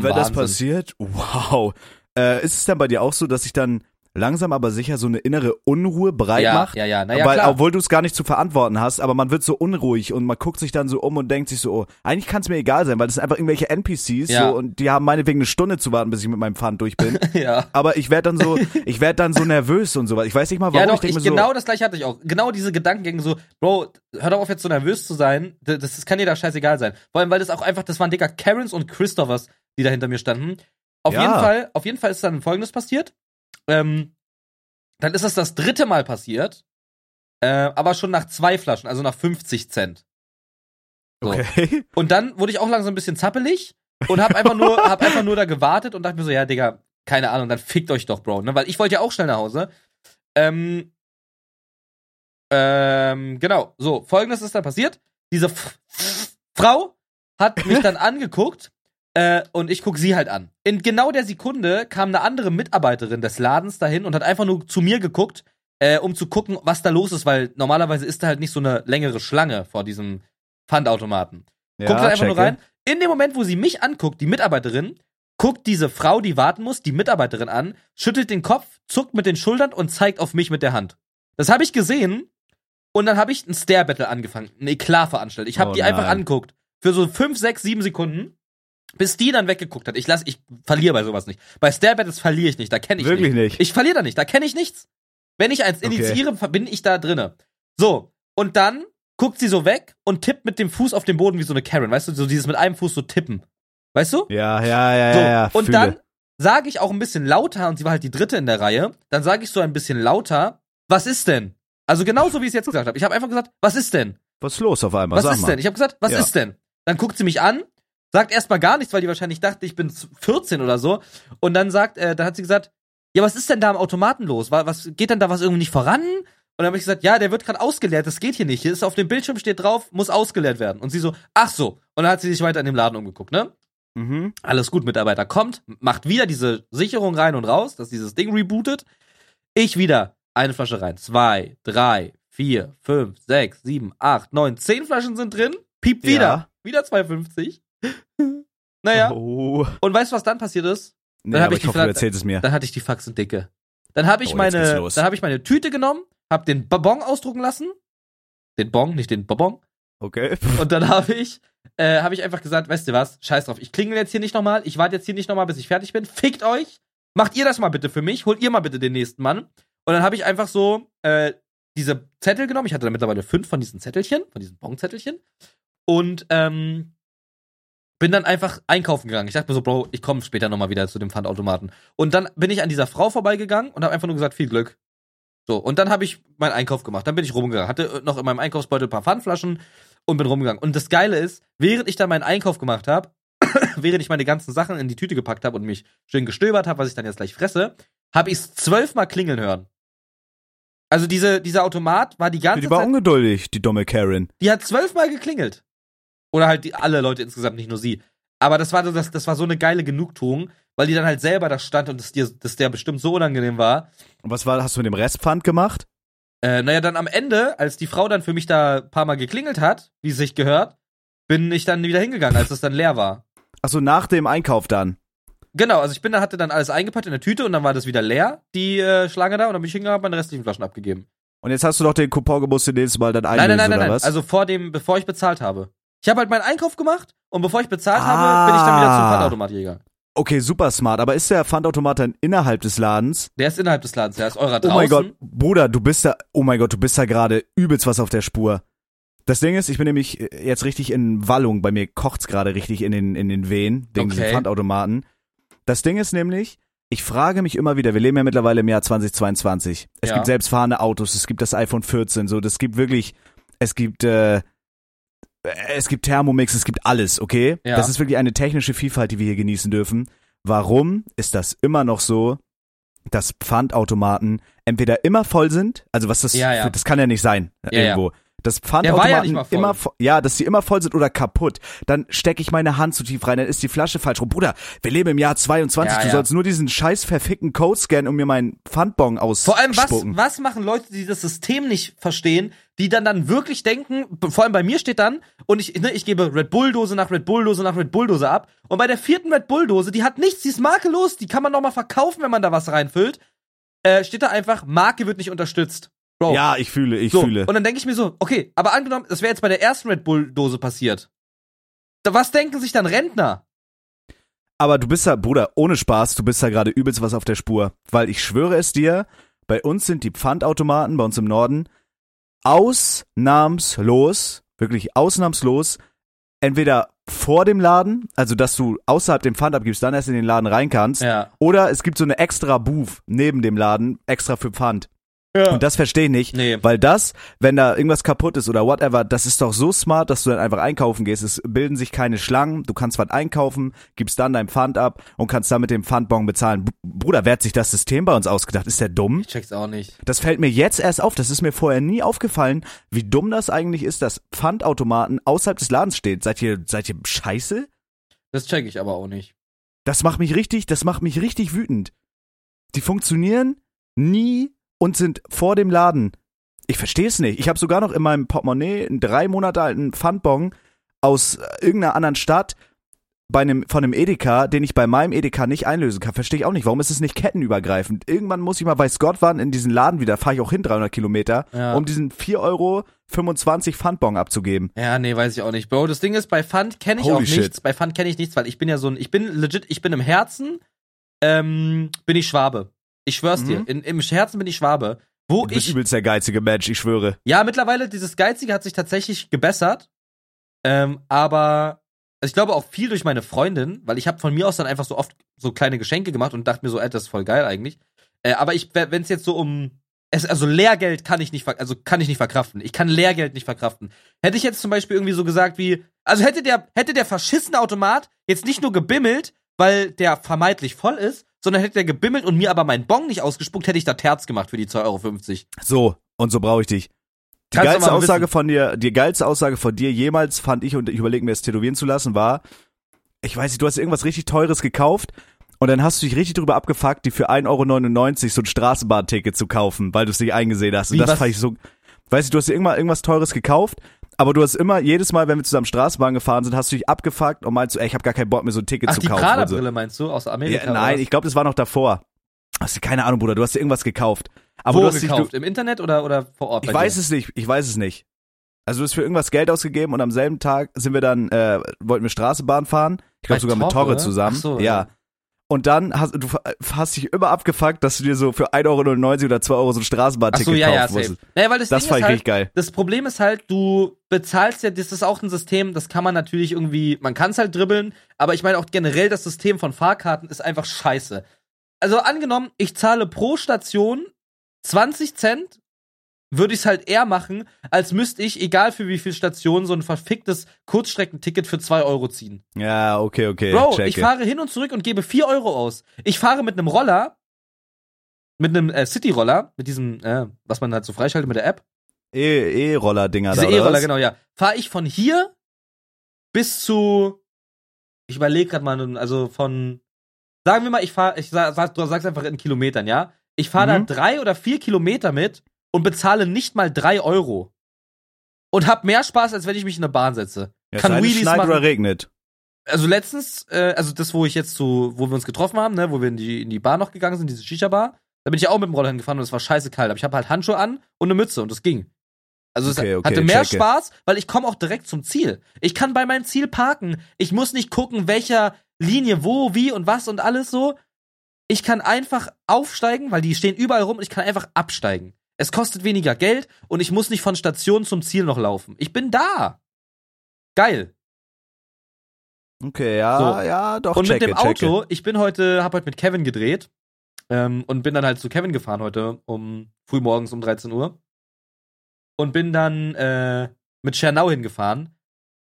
wenn das passiert, wow. Äh, ist es dann bei dir auch so, dass sich dann langsam aber sicher so eine innere Unruhe breit ja, macht? ja, ja, naja, Weil, klar. obwohl du es gar nicht zu verantworten hast, aber man wird so unruhig und man guckt sich dann so um und denkt sich so, oh, eigentlich kann es mir egal sein, weil das sind einfach irgendwelche NPCs Ja. so und die haben meinetwegen eine Stunde zu warten, bis ich mit meinem Pfand durch bin. ja. aber ich werde dann so, ich werde dann so nervös und sowas. Ich weiß nicht mal warum. Ja, doch, ich ich, mir so, genau das gleiche hatte ich auch. Genau diese Gedankengänge so, Bro, hör doch auf jetzt so nervös zu sein. Das, das kann dir da scheißegal sein. Vor allem, weil das auch einfach, das waren dicker Karens und Christophers, die da hinter mir standen. Auf Ja. jeden Fall, auf jeden Fall ist dann Folgendes passiert. Ähm, dann ist das das dritte Mal passiert, äh, aber schon nach zwei Flaschen, also nach 50 Cent. So. Okay. Und dann wurde ich auch langsam ein bisschen zappelig und hab einfach nur, hab einfach nur da gewartet und dachte mir so, ja, Digga, keine Ahnung, dann fickt euch doch, Bro, ne? Weil ich wollte ja auch schnell nach Hause. Ähm, ähm, genau, so, folgendes ist dann passiert. Diese F Frau hat mich dann angeguckt äh, und ich guck sie halt an. In genau der Sekunde kam eine andere Mitarbeiterin des Ladens dahin und hat einfach nur zu mir geguckt, äh, um zu gucken, was da los ist, weil normalerweise ist da halt nicht so eine längere Schlange vor diesem Pfandautomaten. Guckt dann einfach nur checke. rein. In dem Moment, wo sie mich anguckt, die Mitarbeiterin, guckt diese Frau, die warten muss, die Mitarbeiterin an, schüttelt den Kopf, zuckt mit den Schultern und zeigt auf mich mit der Hand. Das habe ich gesehen und dann habe ich ein Stare-Battle angefangen, ein Eklat veranstaltet. Ich habe Oh die einfach nein. angeguckt für so fünf, sechs, sieben Sekunden, bis die dann weggeguckt hat. Ich lass, ich verliere bei sowas nicht. Bei Stare-Battles verliere ich nicht, da kenne ich Wirklich nicht. nicht. Ich verliere da nicht, da kenne ich nichts. Wenn ich eins Okay. initiiere, bin ich da drinne. So, und dann guckt sie so weg und tippt mit dem Fuß auf den Boden wie so eine Karen, weißt du, so dieses mit einem Fuß so tippen. Weißt du? Ja, ja, ja, So, ja, ja. und fühle. dann sage ich auch ein bisschen lauter, und sie war halt die dritte in der Reihe, dann sage ich so ein bisschen lauter, was ist denn? Also genauso wie ich es jetzt gesagt habe. Ich habe einfach gesagt, was ist denn? Was ist los auf einmal? Was ist mal. denn? Ich habe gesagt, was Ja. ist denn? Dann guckt sie mich an, sagt erstmal gar nichts, weil die wahrscheinlich dachte, ich bin 14 oder so. Und dann sagt, äh, dann hat sie gesagt, ja, was ist denn da am Automaten los? Wa- Was geht denn da was irgendwie nicht voran? Und dann habe ich gesagt, ja, der wird gerade ausgeleert, das geht hier nicht. Hier ist auf dem Bildschirm steht drauf, muss ausgeleert werden. Und sie so, ach so. Und dann hat sie sich weiter in dem Laden umgeguckt, ne? Mhm. Alles gut, Mitarbeiter kommt, macht wieder diese Sicherung rein und raus, dass dieses Ding rebootet. Ich wieder eine Flasche rein. Zwei, drei, vier, fünf, sechs, sieben, acht, neun, zehn Flaschen sind drin. Piept wieder. Ja. Wieder 2,50. Naja. Oh. Und weißt du, was dann passiert ist? Nee, Dann hab aber ich ich hoffe, du erzählst es mir. Dann hatte ich die Faxen dicke. Dann habe ich Oh, meine, dann habe ich meine Tüte genommen, hab den Bonbon ausdrucken lassen. Den Bon, nicht den Bonbon. Okay. Und dann habe ich, äh, habe ich einfach gesagt, weißt du was, scheiß drauf, ich klingel jetzt hier nicht nochmal, ich warte jetzt hier nicht nochmal, bis ich fertig bin, fickt euch, macht ihr das mal bitte für mich, holt ihr mal bitte den nächsten Mann. Und dann habe ich einfach so äh, diese Zettel genommen, ich hatte da mittlerweile fünf von diesen Zettelchen, von diesen Bonzettelchen und ähm, bin dann einfach einkaufen gegangen. Ich dachte mir so, Bro, ich komme später nochmal wieder zu dem Pfandautomaten. Und dann bin ich an dieser Frau vorbeigegangen und habe einfach nur gesagt, viel Glück. So, und dann habe ich meinen Einkauf gemacht. Dann bin ich rumgegangen. Hatte noch in meinem Einkaufsbeutel ein paar Pfandflaschen und bin rumgegangen. Und das Geile ist, während ich dann meinen Einkauf gemacht habe, während ich meine ganzen Sachen in die Tüte gepackt habe und mich schön gestöbert habe, was ich dann jetzt gleich fresse, habe ich es zwölfmal klingeln hören. Also diese, dieser Automat war die ganze Die war Zeit, ungeduldig, die dumme Karen. die hat zwölfmal geklingelt. Oder halt die, alle Leute insgesamt, nicht nur sie. Aber das war, so, das, das war so eine geile Genugtuung, weil die dann halt selber da stand und das dir, das der bestimmt so unangenehm war. Und was war, hast du mit dem Restpfand gemacht? Äh, naja, dann am Ende, als die Frau dann für mich da ein paar Mal geklingelt hat, wie es sich gehört, bin ich dann wieder hingegangen, als es dann leer war. Achso, nach dem Einkauf dann. Genau, also ich bin da, hatte dann alles eingepackt in der Tüte und dann war das wieder leer, die äh, Schlange da, und dann bin ich hingegangen, hab meine restlichen Flaschen abgegeben. Und jetzt hast du doch den Coupon gemusst, den nächsten Mal dann Nein, einlösen, nein, nein, nein, oder nein. was? Also vor dem, bevor ich bezahlt habe. Ich habe halt meinen Einkauf gemacht und bevor ich bezahlt Ah. habe, bin ich dann wieder zum Pfandautomat gegangen. okay, super smart. Aber ist der Pfandautomat dann innerhalb des Ladens? Der ist innerhalb des Ladens, der ist eurer Oh draußen. mein Gott, Bruder, du bist da, oh mein Gott, du bist da gerade übelst was auf der Spur. Das Ding ist, ich bin nämlich äh, jetzt richtig in Wallung. Bei mir kocht's gerade richtig in den, in den Wehen, wegen Okay. Pfandautomaten. Das Ding ist nämlich, ich frage mich immer wieder, wir leben ja mittlerweile im Jahr 2022. Es Ja. gibt selbstfahrende Autos, es gibt das iPhone 14, so, das gibt wirklich es gibt, äh, es gibt Thermomix, es gibt alles, okay? Ja. Das ist wirklich eine technische Vielfalt, die wir hier genießen dürfen. Warum ist das immer noch so, dass Pfandautomaten entweder immer voll sind, also was das, Ja, ja. das kann ja nicht sein, irgendwo. Dass ja Pfandautomaten voll. immer, ja, dass sie immer voll sind oder kaputt. Dann stecke ich meine Hand zu tief rein, dann ist die Flasche falsch rum. Bruder, wir leben im Jahr 22, Ja, du ja. sollst nur diesen scheiß verfickten Code scannen, um mir meinen Pfandbon Vor allem, was, was machen Leute, die das System nicht verstehen, die dann dann wirklich denken, vor allem bei mir steht dann, und ich, ne, ich gebe Red Bull-Dose nach Red Bull-Dose nach Red Bull-Dose ab, und bei der vierten Red Bull-Dose, die hat nichts, die ist makellos, die kann man noch mal verkaufen, wenn man da was reinfüllt, äh, steht da einfach, Marke wird nicht unterstützt. Bro. Ja, ich fühle, ich so, fühle. Und dann denke ich mir so, okay, aber angenommen, das wäre jetzt bei der ersten Red Bull-Dose passiert. Da, was denken sich dann Rentner? Aber du bist ja, Bruder, ohne Spaß, du bist ja gerade übelst was auf der Spur. Weil ich schwöre es dir, bei uns sind die Pfandautomaten, bei uns im Norden, ausnahmslos, wirklich ausnahmslos, entweder vor dem Laden, also dass du außerhalb dem Pfand abgibst, dann erst in den Laden rein kannst, Ja. oder es gibt so eine extra Booth neben dem Laden, extra für Pfand. Ja. Und das verstehe ich nicht, Nee. weil das, wenn da irgendwas kaputt ist oder whatever, das ist doch so smart, dass du dann einfach einkaufen gehst. Es bilden sich keine Schlangen, du kannst was einkaufen, gibst dann dein Pfand ab und kannst dann mit dem Pfandbon bezahlen. Bruder, wer hat sich das System bei uns ausgedacht? Ist der dumm? Ich check's auch nicht. Das fällt mir jetzt erst auf. Das ist mir vorher nie aufgefallen, wie dumm das eigentlich ist, dass Pfandautomaten außerhalb des Ladens steht. Seid ihr, seid ihr scheiße? Das check ich aber auch nicht. Das macht mich richtig, das macht mich richtig wütend. Die funktionieren nie und sind vor dem Laden. Ich verstehe es nicht. Ich habe sogar noch in meinem Portemonnaie einen drei Monate alten Pfandbon aus äh, irgendeiner anderen Stadt bei einem, von einem Edeka, den ich bei meinem Edeka nicht einlösen kann. Verstehe ich auch nicht. Warum ist es nicht kettenübergreifend? Irgendwann muss ich mal, weiß Gott wann, in diesen Laden wieder, fahre ich auch hin, 300 Kilometer, Ja. um diesen 4,25 Euro Pfandbon abzugeben. Ja, nee, weiß ich auch nicht. Bro, das Ding ist, bei Fund kenne ich Holy auch shit. nichts. Bei Fund kenne ich nichts, weil ich bin ja so ein, ich bin legit, ich bin im Herzen, ähm, bin ich Schwabe. Ich schwör's Mhm. dir, in, im Herzen bin ich Schwabe. Wo Du bist ich, übelst der geizige Mensch, ich schwöre. ja, mittlerweile, dieses Geizige hat sich tatsächlich gebessert, ähm, aber also ich glaube auch viel durch meine Freundin, weil ich habe von mir aus dann einfach so oft so kleine Geschenke gemacht und dachte mir so, ey, das ist voll geil eigentlich. Äh, aber ich, wenn es jetzt so um es, also Lehrgeld kann ich nicht, also kann ich nicht verkraften. Ich kann Lehrgeld nicht verkraften. Hätte ich jetzt zum Beispiel irgendwie so gesagt wie, also hätte der, hätte der verschissene Automat jetzt nicht nur gebimmelt, weil der vermeintlich voll ist, sondern hätte der gebimmelt und mir aber meinen Bon nicht ausgespuckt, hätte ich da Terz gemacht für die 2,50 Euro. So, und so brauche ich dich. Die Kannst geilste Aussage wissen. von dir, die geilste Aussage von dir jemals fand ich und ich überlege mir es tätowieren zu lassen, war, ich weiß nicht, du hast irgendwas richtig teures gekauft und dann hast du dich richtig drüber abgefuckt, die für 1,99 Euro so ein Straßenbahnticket zu kaufen, weil du es nicht eingesehen hast. Und Wie, das was? fand ich so, weißt du, du hast dir irgendwann irgendwas teures gekauft, aber du hast immer, jedes Mal, wenn wir zusammen Straßenbahn gefahren sind, hast du dich abgefuckt und meinst so, ey, ich habe gar keinen Bock mehr so ein Ticket Ach, zu die kaufen. so. Prada-Brille meinst du aus Amerika? Ja, nein, ich glaube, das war noch davor. Hast du keine Ahnung, Bruder, du hast dir irgendwas gekauft. Aber Wo du hast dich, gekauft? du, Im Internet oder, oder vor Ort? ich weiß dir? es nicht, ich weiß es nicht. Also du hast für irgendwas Geld ausgegeben und am selben Tag sind wir dann, äh, wollten wir Straßenbahn fahren. Ich glaube sogar mit Torre? Torre zusammen. Ach so, ja. ja. Und dann hast du hast dich immer abgefuckt, dass du dir so für 1,99 Euro oder 2 Euro so ein Straßenbahnticket so, ja, ja, kaufen safe. musstest. Naja, weil das, Das Ding fand ist ich halt, richtig geil. das Problem ist halt, du bezahlst ja, das ist auch ein System, das kann man natürlich irgendwie, man kann es halt dribbeln, aber ich meine auch generell das System von Fahrkarten ist einfach scheiße. Also angenommen, ich zahle pro Station 20 Cent, würde ich es halt eher machen, als müsste ich, egal für wie viel Stationen, so ein verficktes Kurzstreckenticket für 2 Euro ziehen. Ja, okay, okay. Bro, checke. ich fahre hin und zurück und gebe 4 Euro aus. Ich fahre mit einem Roller, mit einem äh, City-Roller, mit diesem, äh, was man halt so freischaltet mit der App. E- E-Roller-Dinger Diese da, E-Roller, genau, ja. Fahre ich von hier bis zu, ich überlege gerade mal, also von, sagen wir mal, ich fahre, ich sag, sag, du sagst einfach in Kilometern, ja. Ich fahre Mhm. da drei oder vier Kilometer mit und bezahle nicht mal drei Euro. Und hab mehr Spaß, als wenn ich mich in eine Bahn setze. Ja, kann Wheelies schneit machen. oder regnet. Also letztens, äh, also das, wo ich jetzt zu, wo wir uns getroffen haben, ne, wo wir in die, in die Bar noch gegangen sind, diese Shisha-Bar, da bin ich auch mit dem Roller hingefahren und es war scheiße kalt. Aber ich habe halt Handschuhe an und eine Mütze und das ging. Also Okay, es okay, hatte mehr checke. Spaß, weil ich komme auch direkt zum Ziel. Ich kann bei meinem Ziel parken. Ich muss nicht gucken, welcher Linie wo, wie und was und alles so. Ich kann einfach aufsteigen, weil die stehen überall rum und ich kann einfach absteigen. Es kostet weniger Geld und ich muss nicht von Station zum Ziel noch laufen. Ich bin da. Geil. Okay, ja, So. ja, doch, Und checke, mit dem checke. Auto, ich bin heute, hab heute mit Kevin gedreht ähm, und bin dann halt zu Kevin gefahren heute um frühmorgens um 13 Uhr. und bin dann äh, mit Schernau hingefahren.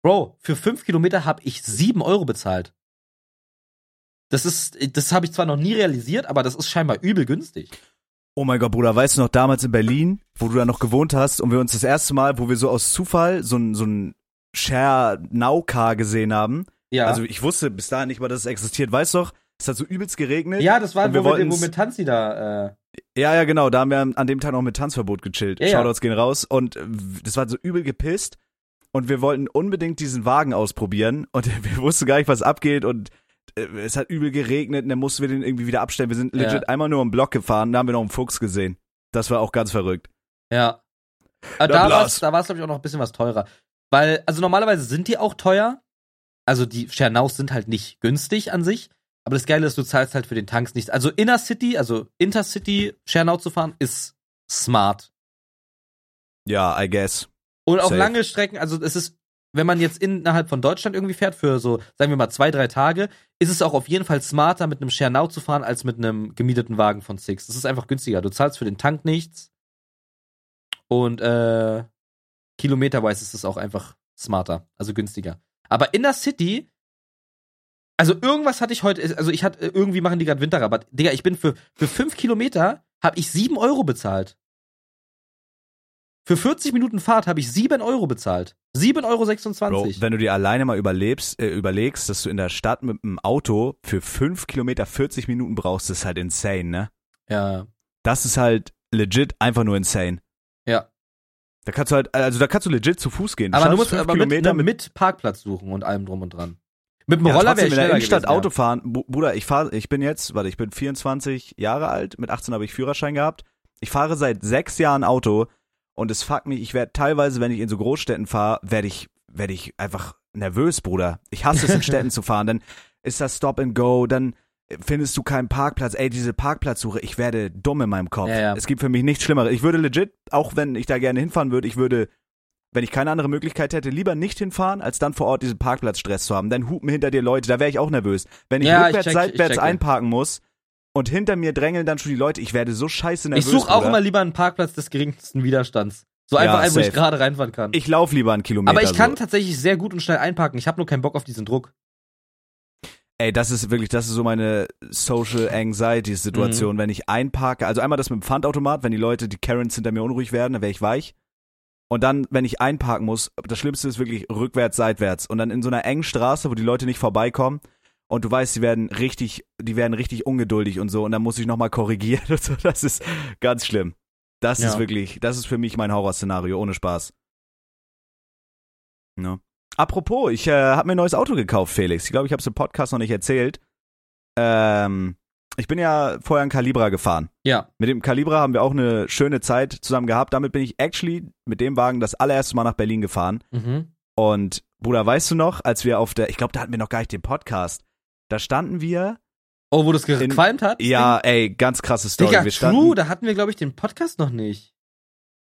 Bro, für fünf Kilometer habe ich sieben Euro bezahlt. Das ist, das habe ich zwar noch nie realisiert, aber das ist scheinbar übel günstig. Oh mein Gott, Bruder, weißt du noch damals in Berlin, wo du da noch gewohnt hast und wir uns das erste Mal, wo wir so aus Zufall so ein, so ein Share Now Car gesehen haben? Ja. Also ich wusste bis dahin nicht mal, dass es existiert. Weißt du doch, es hat so übelst geregnet. ja, das war, und wir wo, wir, wo mit Tanzi da. Äh, Ja, ja, genau. Da haben wir an dem Tag noch mit Tanzverbot gechillt. Ja, ja. Shoutouts gehen raus. Und das war so übel gepisst. Und wir wollten unbedingt diesen Wagen ausprobieren. Und wir wussten gar nicht, was abgeht. Und es hat übel geregnet. Und dann mussten wir den irgendwie wieder abstellen. Wir sind Ja. legit einmal nur im Block gefahren. Da haben wir noch einen Fuchs gesehen. Das war auch ganz verrückt. ja. Aber da war es, da war's, glaube ich, auch noch ein bisschen was teurer. Weil, also normalerweise sind die auch teuer. Also die Chernaus sind halt nicht günstig an sich. Aber das Geile ist, du zahlst halt für den Tanks nichts. Also Inner City, also Intercity Schernau zu fahren, ist smart. Ja, I guess. Und auch Safe. lange Strecken, also es ist, wenn man jetzt innerhalb von Deutschland irgendwie fährt, für so, sagen wir mal, zwei, drei Tage, ist es auch auf jeden Fall smarter, mit einem Schernau zu fahren, als mit einem gemieteten Wagen von Six. Das ist einfach günstiger. Du zahlst für den Tank nichts. Und äh, kilometerweise ist es auch einfach smarter, also günstiger. Aber in der City, also irgendwas hatte ich heute, also ich hatte, irgendwie machen die gerade Winterrabatt. Digga, ich bin für, für fünf Kilometer, habe ich sieben Euro bezahlt. Für 40 Minuten Fahrt habe ich 7 Euro bezahlt. 7,26 Euro. Bro, wenn du dir alleine mal überlebst, äh, überlegst, dass du in der Stadt mit dem Auto für fünf Kilometer 40 Minuten brauchst, ist halt insane, ne? ja. Das ist halt legit einfach nur insane. Ja. Da kannst du halt, also da kannst du legit zu Fuß gehen. Aber du musst aber mit, Kilometer ne, mit Parkplatz suchen und allem drum und dran. Mit dem Ja, Roller wäre ich in der Innenstadt gewesen, Auto fahren. Bu- Bruder, ich fahre, ich bin jetzt, warte, ich bin 24 Jahre alt, mit 18 habe ich Führerschein gehabt. Ich fahre seit sechs Jahren Auto und es fuckt mich, ich werde teilweise, wenn ich in so Großstädten fahre, werde ich, werde ich einfach nervös, Bruder. Ich hasse es in Städten zu fahren, dann ist das Stop and Go, dann findest du keinen Parkplatz. Ey, diese Parkplatzsuche, ich werde dumm in meinem Kopf. Ja, ja. Es gibt für mich nichts Schlimmeres. Ich würde legit, auch wenn ich da gerne hinfahren würde, ich würde wenn ich keine andere Möglichkeit hätte, lieber nicht hinfahren, als dann vor Ort diesen Parkplatzstress zu haben. Dann hupen hinter dir Leute, da wäre ich auch nervös. Wenn ich Ja, ich rückwärts, check- ich seitwärts checke. einparken muss und hinter mir drängeln dann schon die Leute, ich werde so scheiße nervös. Ich suche auch immer lieber einen Parkplatz des geringsten Widerstands. So einfach Ja, einen, wo ich gerade reinfahren kann. Ich laufe lieber einen Kilometer. aber ich kann so. tatsächlich sehr gut und schnell einparken. Ich habe nur keinen Bock auf diesen Druck. Ey, das ist wirklich, das ist so meine Social Anxiety Situation, Mhm. wenn ich einparke. Also einmal das mit dem Pfandautomat, wenn die Leute, die Karens hinter mir unruhig werden, dann wäre ich weich. Und dann, wenn ich einparken muss, das Schlimmste ist wirklich rückwärts, seitwärts. Und dann in so einer engen Straße, wo die Leute nicht vorbeikommen. Und du weißt, die werden richtig, die werden richtig ungeduldig und so. Und dann muss ich nochmal korrigieren und so. Das ist ganz schlimm. Das Ja. ist wirklich, das ist für mich mein Horrorszenario, ohne Spaß. Ne? Apropos, ich äh, habe mir ein neues Auto gekauft, Felix. Ich glaube, ich habe es im Podcast noch nicht erzählt. Ähm, ich bin ja vorher ein Calibra gefahren. Ja. Mit dem Calibra haben wir auch eine schöne Zeit zusammen gehabt. Damit bin ich actually mit dem Wagen das allererste Mal nach Berlin gefahren. Mhm. Und Bruder, weißt du noch, als wir auf der, ich glaube, da hatten wir noch gar nicht den Podcast. Da standen wir. Oh, wo das gequalmt hat? Ja, ey, ganz krasse Story. Digga, wir true, standen, da hatten wir, glaube ich, den Podcast noch nicht.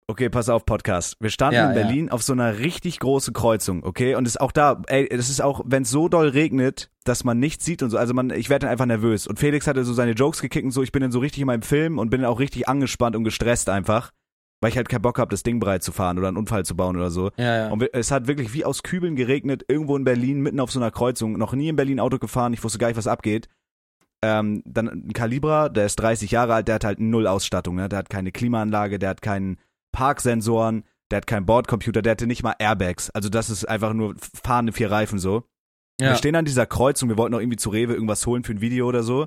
Okay, pass auf, Podcast. Wir standen Ja, in ja. Berlin auf so einer richtig großen Kreuzung, okay? Und es ist auch da, ey, das ist auch, wenn es so doll regnet, dass man nichts sieht und so, also man, ich werde dann einfach nervös. Und Felix hatte so seine Jokes gekickt und so, ich bin dann so richtig in meinem Film und bin dann auch richtig angespannt und gestresst einfach, weil ich halt keinen Bock habe, das Ding breit zu fahren oder einen Unfall zu bauen oder so. Ja, ja. Und es hat wirklich wie aus Kübeln geregnet, irgendwo in Berlin, mitten auf so einer Kreuzung. Noch nie in Berlin Auto gefahren, ich wusste gar nicht, was abgeht. Ähm, dann ein Calibra, der ist 30 Jahre alt, der hat halt null Ausstattung, ne? Der hat keine Klimaanlage, der hat keinen Parksensoren, der hat keinen Bordcomputer, der hatte nicht mal Airbags. Also das ist einfach nur fahrende vier Reifen so. ja. Wir stehen an dieser Kreuzung, wir wollten noch irgendwie zu Rewe irgendwas holen für ein Video oder so.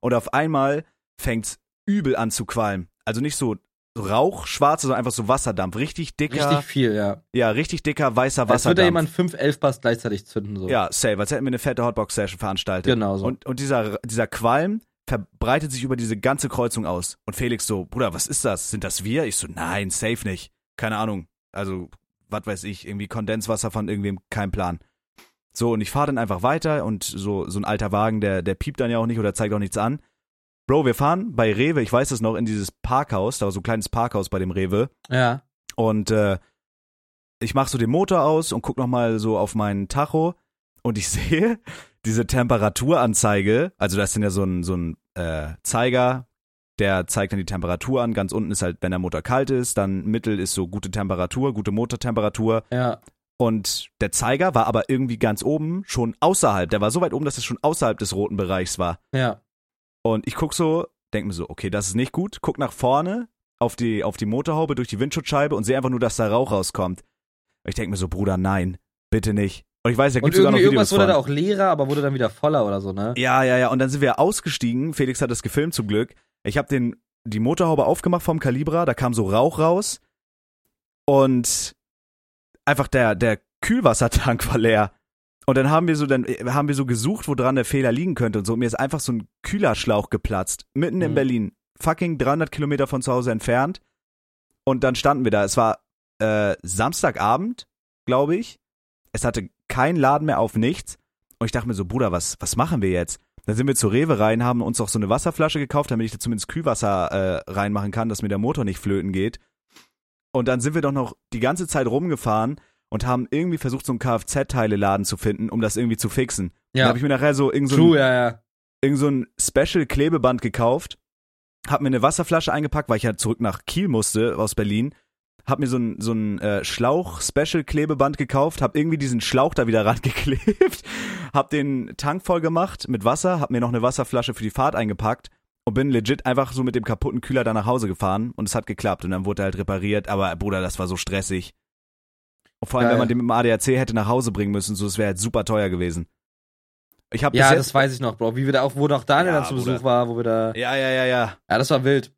Und auf einmal fängt's übel an zu qualmen. Also nicht so Rauch, schwarz, sondern einfach so Wasserdampf. Richtig dicker, Richtig viel, ja. ja, richtig dicker weißer Als würde Wasserdampf. da jemand fünf Elfbars gleichzeitig zünden, so. Ja, safe, als hätten wir eine fette Hotbox-Session veranstaltet. Genau so. Und, und dieser, dieser Qualm verbreitet sich über diese ganze Kreuzung aus. Und Felix so, Bruder, was ist das? Sind das wir? Ich so, nein, safe nicht. Keine Ahnung. Also, was weiß ich, irgendwie Kondenswasser von irgendwem, kein Plan. So, und ich fahre dann einfach weiter und so, so ein alter Wagen, der, der piept dann ja auch nicht oder zeigt auch nichts an. Bro, wir fahren bei Rewe, ich weiß es noch, in dieses Parkhaus, da war so ein kleines Parkhaus bei dem Rewe. Ja. Und äh, ich mach so den Motor aus und guck noch mal so auf meinen Tacho und ich sehe diese Temperaturanzeige, also da ist dann ja so ein, so ein äh, Zeiger, der zeigt dann die Temperatur an. Ganz unten ist halt, wenn der Motor kalt ist, dann mittel ist so gute Temperatur, gute Motortemperatur. Ja. Und der Zeiger war aber irgendwie ganz oben, schon außerhalb. Der war so weit oben, dass es schon außerhalb des roten Bereichs war. Ja. Und ich guck so, denk mir so, okay, das ist nicht gut. Guck nach vorne auf die, auf die Motorhaube durch die Windschutzscheibe und sehe einfach nur, dass da Rauch rauskommt. Ich denk mir so, Bruder, nein, bitte nicht. Und ich weiß, da Und gibt's sogar noch Videos irgendwas wurde von. da auch leerer, aber wurde dann wieder voller oder so, ne? Ja, ja, ja. Und dann sind wir ausgestiegen. Felix hat das gefilmt zum Glück. Ich habe den die Motorhaube aufgemacht vom Calibra. Da kam so Rauch raus und einfach der der Kühlwassertank war leer. Und dann haben wir so dann äh, haben wir so gesucht, wo dran der Fehler liegen könnte und so. Und mir ist einfach so ein Kühlerschlauch geplatzt mitten in Mhm. Berlin, fucking 300 Kilometer von zu Hause entfernt. Und dann standen wir da. Es war äh, Samstagabend, glaube ich. Es hatte kein Laden mehr auf nichts. Und ich dachte mir so, Bruder, was, was machen wir jetzt? Dann sind wir zur Rewe rein, haben uns auch so eine Wasserflasche gekauft, damit ich da zumindest Kühlwasser äh, reinmachen kann, dass mir der Motor nicht flöten geht. Und dann sind wir doch noch die ganze Zeit rumgefahren und haben irgendwie versucht, so einen Kfz-Teile-Laden zu finden, um das irgendwie zu fixen. Da Ja. habe ich mir nachher so irgend so True, ein, ja, ja. irgend so ein Special-Klebeband gekauft, hab mir eine Wasserflasche eingepackt, weil ich ja zurück nach Kiel musste aus Berlin, hab mir so ein, so ein äh, Schlauch-Special-Klebeband gekauft, hab irgendwie diesen Schlauch da wieder rangeklebt, hab den Tank voll gemacht mit Wasser, hab mir noch eine Wasserflasche für die Fahrt eingepackt und bin legit einfach so mit dem kaputten Kühler da nach Hause gefahren und es hat geklappt und dann wurde er halt repariert, aber Bruder, das war so stressig. Vor allem, Geil. wenn man den mit dem ADAC hätte nach Hause bringen müssen, so, es wäre halt super teuer gewesen. Ich hab Ja, das weiß ich noch, Bro. Wie wir da auch, wo noch Daniel Ja, dann zu Bruder. Besuch war, wo wir da. ja, ja, ja, ja. Ja, das war wild.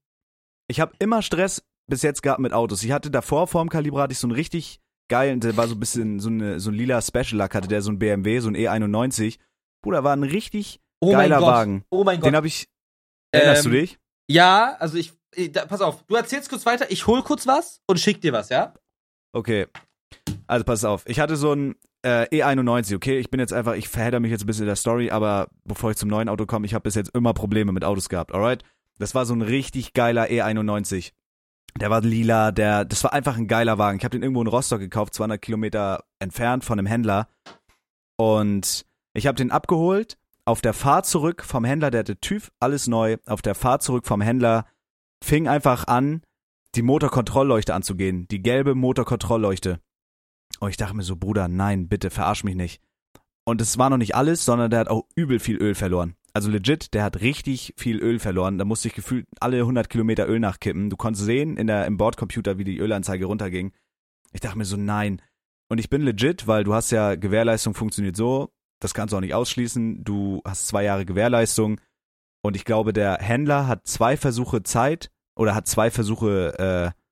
Ich habe immer Stress bis jetzt gehabt mit Autos. Ich hatte davor vor dem Kaliber hatte ich so einen richtig geilen, der war so ein bisschen so, eine, so ein lila Special Lack hatte der so ein BMW, so ein E91. Bruder, war ein richtig Oh geiler mein Gott. Wagen. Oh mein Gott. Den habe ich Erinnerst Ähm, du dich? Ja, also ich, ich da, pass auf, du erzählst kurz weiter, ich hol kurz was und schick dir was, ja? Okay. Also pass auf, ich hatte so ein äh, E91, okay? Ich bin jetzt einfach, ich verhedder mich jetzt ein bisschen in der Story, aber bevor ich zum neuen Auto komme, ich habe bis jetzt immer Probleme mit Autos gehabt, alright? Das war so ein richtig geiler E91. Der war lila, der, das war einfach ein geiler Wagen. Ich habe den irgendwo in Rostock gekauft, 200 Kilometer entfernt von einem Händler. Und ich habe den abgeholt. Auf der Fahrt zurück vom Händler, der hatte TÜV, alles neu. Auf der Fahrt zurück vom Händler fing einfach an, die Motorkontrollleuchte anzugehen. Die gelbe Motorkontrollleuchte. Und ich dachte mir so, Bruder, nein, bitte, verarsch mich nicht. Und es war noch nicht alles, sondern der hat auch übel viel Öl verloren. Also legit, der hat richtig viel Öl verloren. Da musste ich gefühlt alle 100 Kilometer Öl nachkippen. Du konntest sehen in der, im Bordcomputer, wie die Ölanzeige runterging. Ich dachte mir so, nein. Und ich bin legit, weil du hast ja, Gewährleistung funktioniert so, das kannst du auch nicht ausschließen. Du hast zwei Jahre Gewährleistung. Und ich glaube, der Händler hat zwei Versuche Zeit oder hat zwei Versuche äh,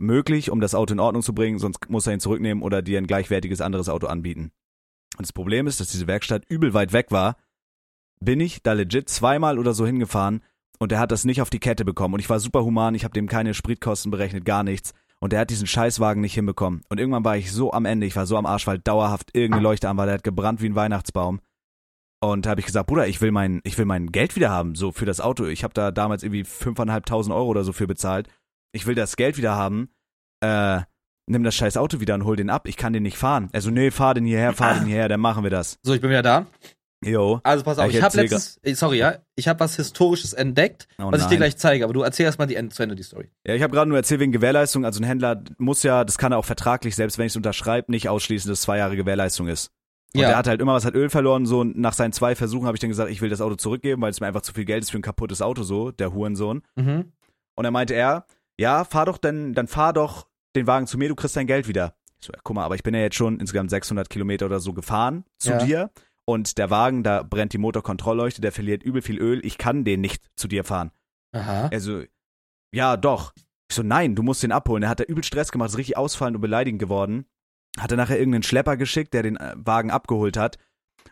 möglich, um das Auto in Ordnung zu bringen, sonst muss er ihn zurücknehmen oder dir ein gleichwertiges anderes Auto anbieten. Und das Problem ist, dass diese Werkstatt übel weit weg war. Bin ich da legit zweimal oder so hingefahren und er hat das nicht auf die Kette bekommen. Und ich war super human, ich habe dem keine Spritkosten berechnet, gar nichts. Und er hat diesen Scheißwagen nicht hinbekommen. Und irgendwann war ich so am Ende, ich war so am Arsch, weil dauerhaft irgendeine Leuchte an war, der hat gebrannt wie ein Weihnachtsbaum. Und da habe ich gesagt, Bruder, ich will mein, ich will mein Geld wieder haben, so für das Auto. Ich habe da damals irgendwie 5.500 Euro oder so für bezahlt. Ich will das Geld wieder haben. Äh, nimm das scheiß Auto wieder und hol den ab. Ich kann den nicht fahren. Also, nee, fahr den hierher, fahr den hierher, dann machen wir das. So, ich bin wieder da. Jo. Also pass auf, ich ich, habe letztens, äh, sorry, ja, ich habe was Historisches entdeckt, Oh was ich dir nein. gleich zeige, aber du erzähl erst mal die Ende, zu Ende die Story. Ja, ich habe gerade nur erzählt wegen Gewährleistung. Also ein Händler muss ja, das kann er auch vertraglich, selbst wenn ich es unterschreibe, nicht ausschließen, dass es zwei Jahre Gewährleistung ist. Und Ja. der hat halt immer was hat Öl verloren. So und nach seinen zwei Versuchen habe ich dann gesagt, ich will das Auto zurückgeben, weil es mir einfach zu viel Geld ist für ein kaputtes Auto. So der Hurensohn. Mhm. Und dann meinte er, ja, fahr doch dann, dann fahr doch den Wagen zu mir, du kriegst dein Geld wieder. Ich so, ja, guck mal, aber ich bin ja jetzt schon insgesamt 600 Kilometer oder so gefahren zu Ja. dir. Und der Wagen, da brennt die Motorkontrollleuchte, der verliert übel viel Öl. Ich kann den nicht zu dir fahren. Aha. Also, ja, doch. Ich so, nein, du musst den abholen. Er hat da übel Stress gemacht, ist richtig ausfallend und beleidigend geworden. Hat er nachher irgendeinen Schlepper geschickt, der den äh, Wagen abgeholt hat.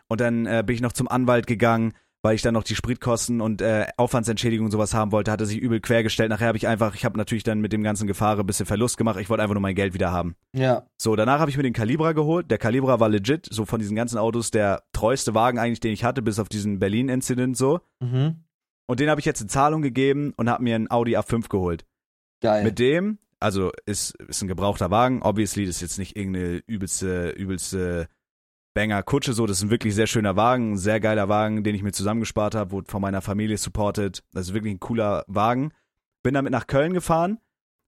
Und dann äh, bin ich noch zum Anwalt gegangen, weil ich dann noch die Spritkosten und äh, Aufwandsentschädigung und sowas haben wollte. Hat er sich übel quergestellt. Nachher habe ich einfach, ich habe natürlich dann mit dem ganzen Gefahre ein bisschen Verlust gemacht. Ich wollte einfach nur mein Geld wieder haben. Ja. So, danach habe ich mir den Calibra geholt. Der Calibra war legit, so von diesen ganzen Autos, der treueste Wagen eigentlich, den ich hatte, bis auf diesen Berlin-Incident so. Mhm. Und den habe ich jetzt in Zahlung gegeben und habe mir einen Audi A5 geholt. Geil. Mit dem, also ist, ist ein gebrauchter Wagen, obviously, das ist jetzt nicht irgendeine übelste, übelste Banger Kutsche so, das ist ein wirklich sehr schöner Wagen, ein sehr geiler Wagen, den ich mir zusammengespart habe, wurde von meiner Familie supported. Das ist wirklich ein cooler Wagen. Bin damit nach Köln gefahren.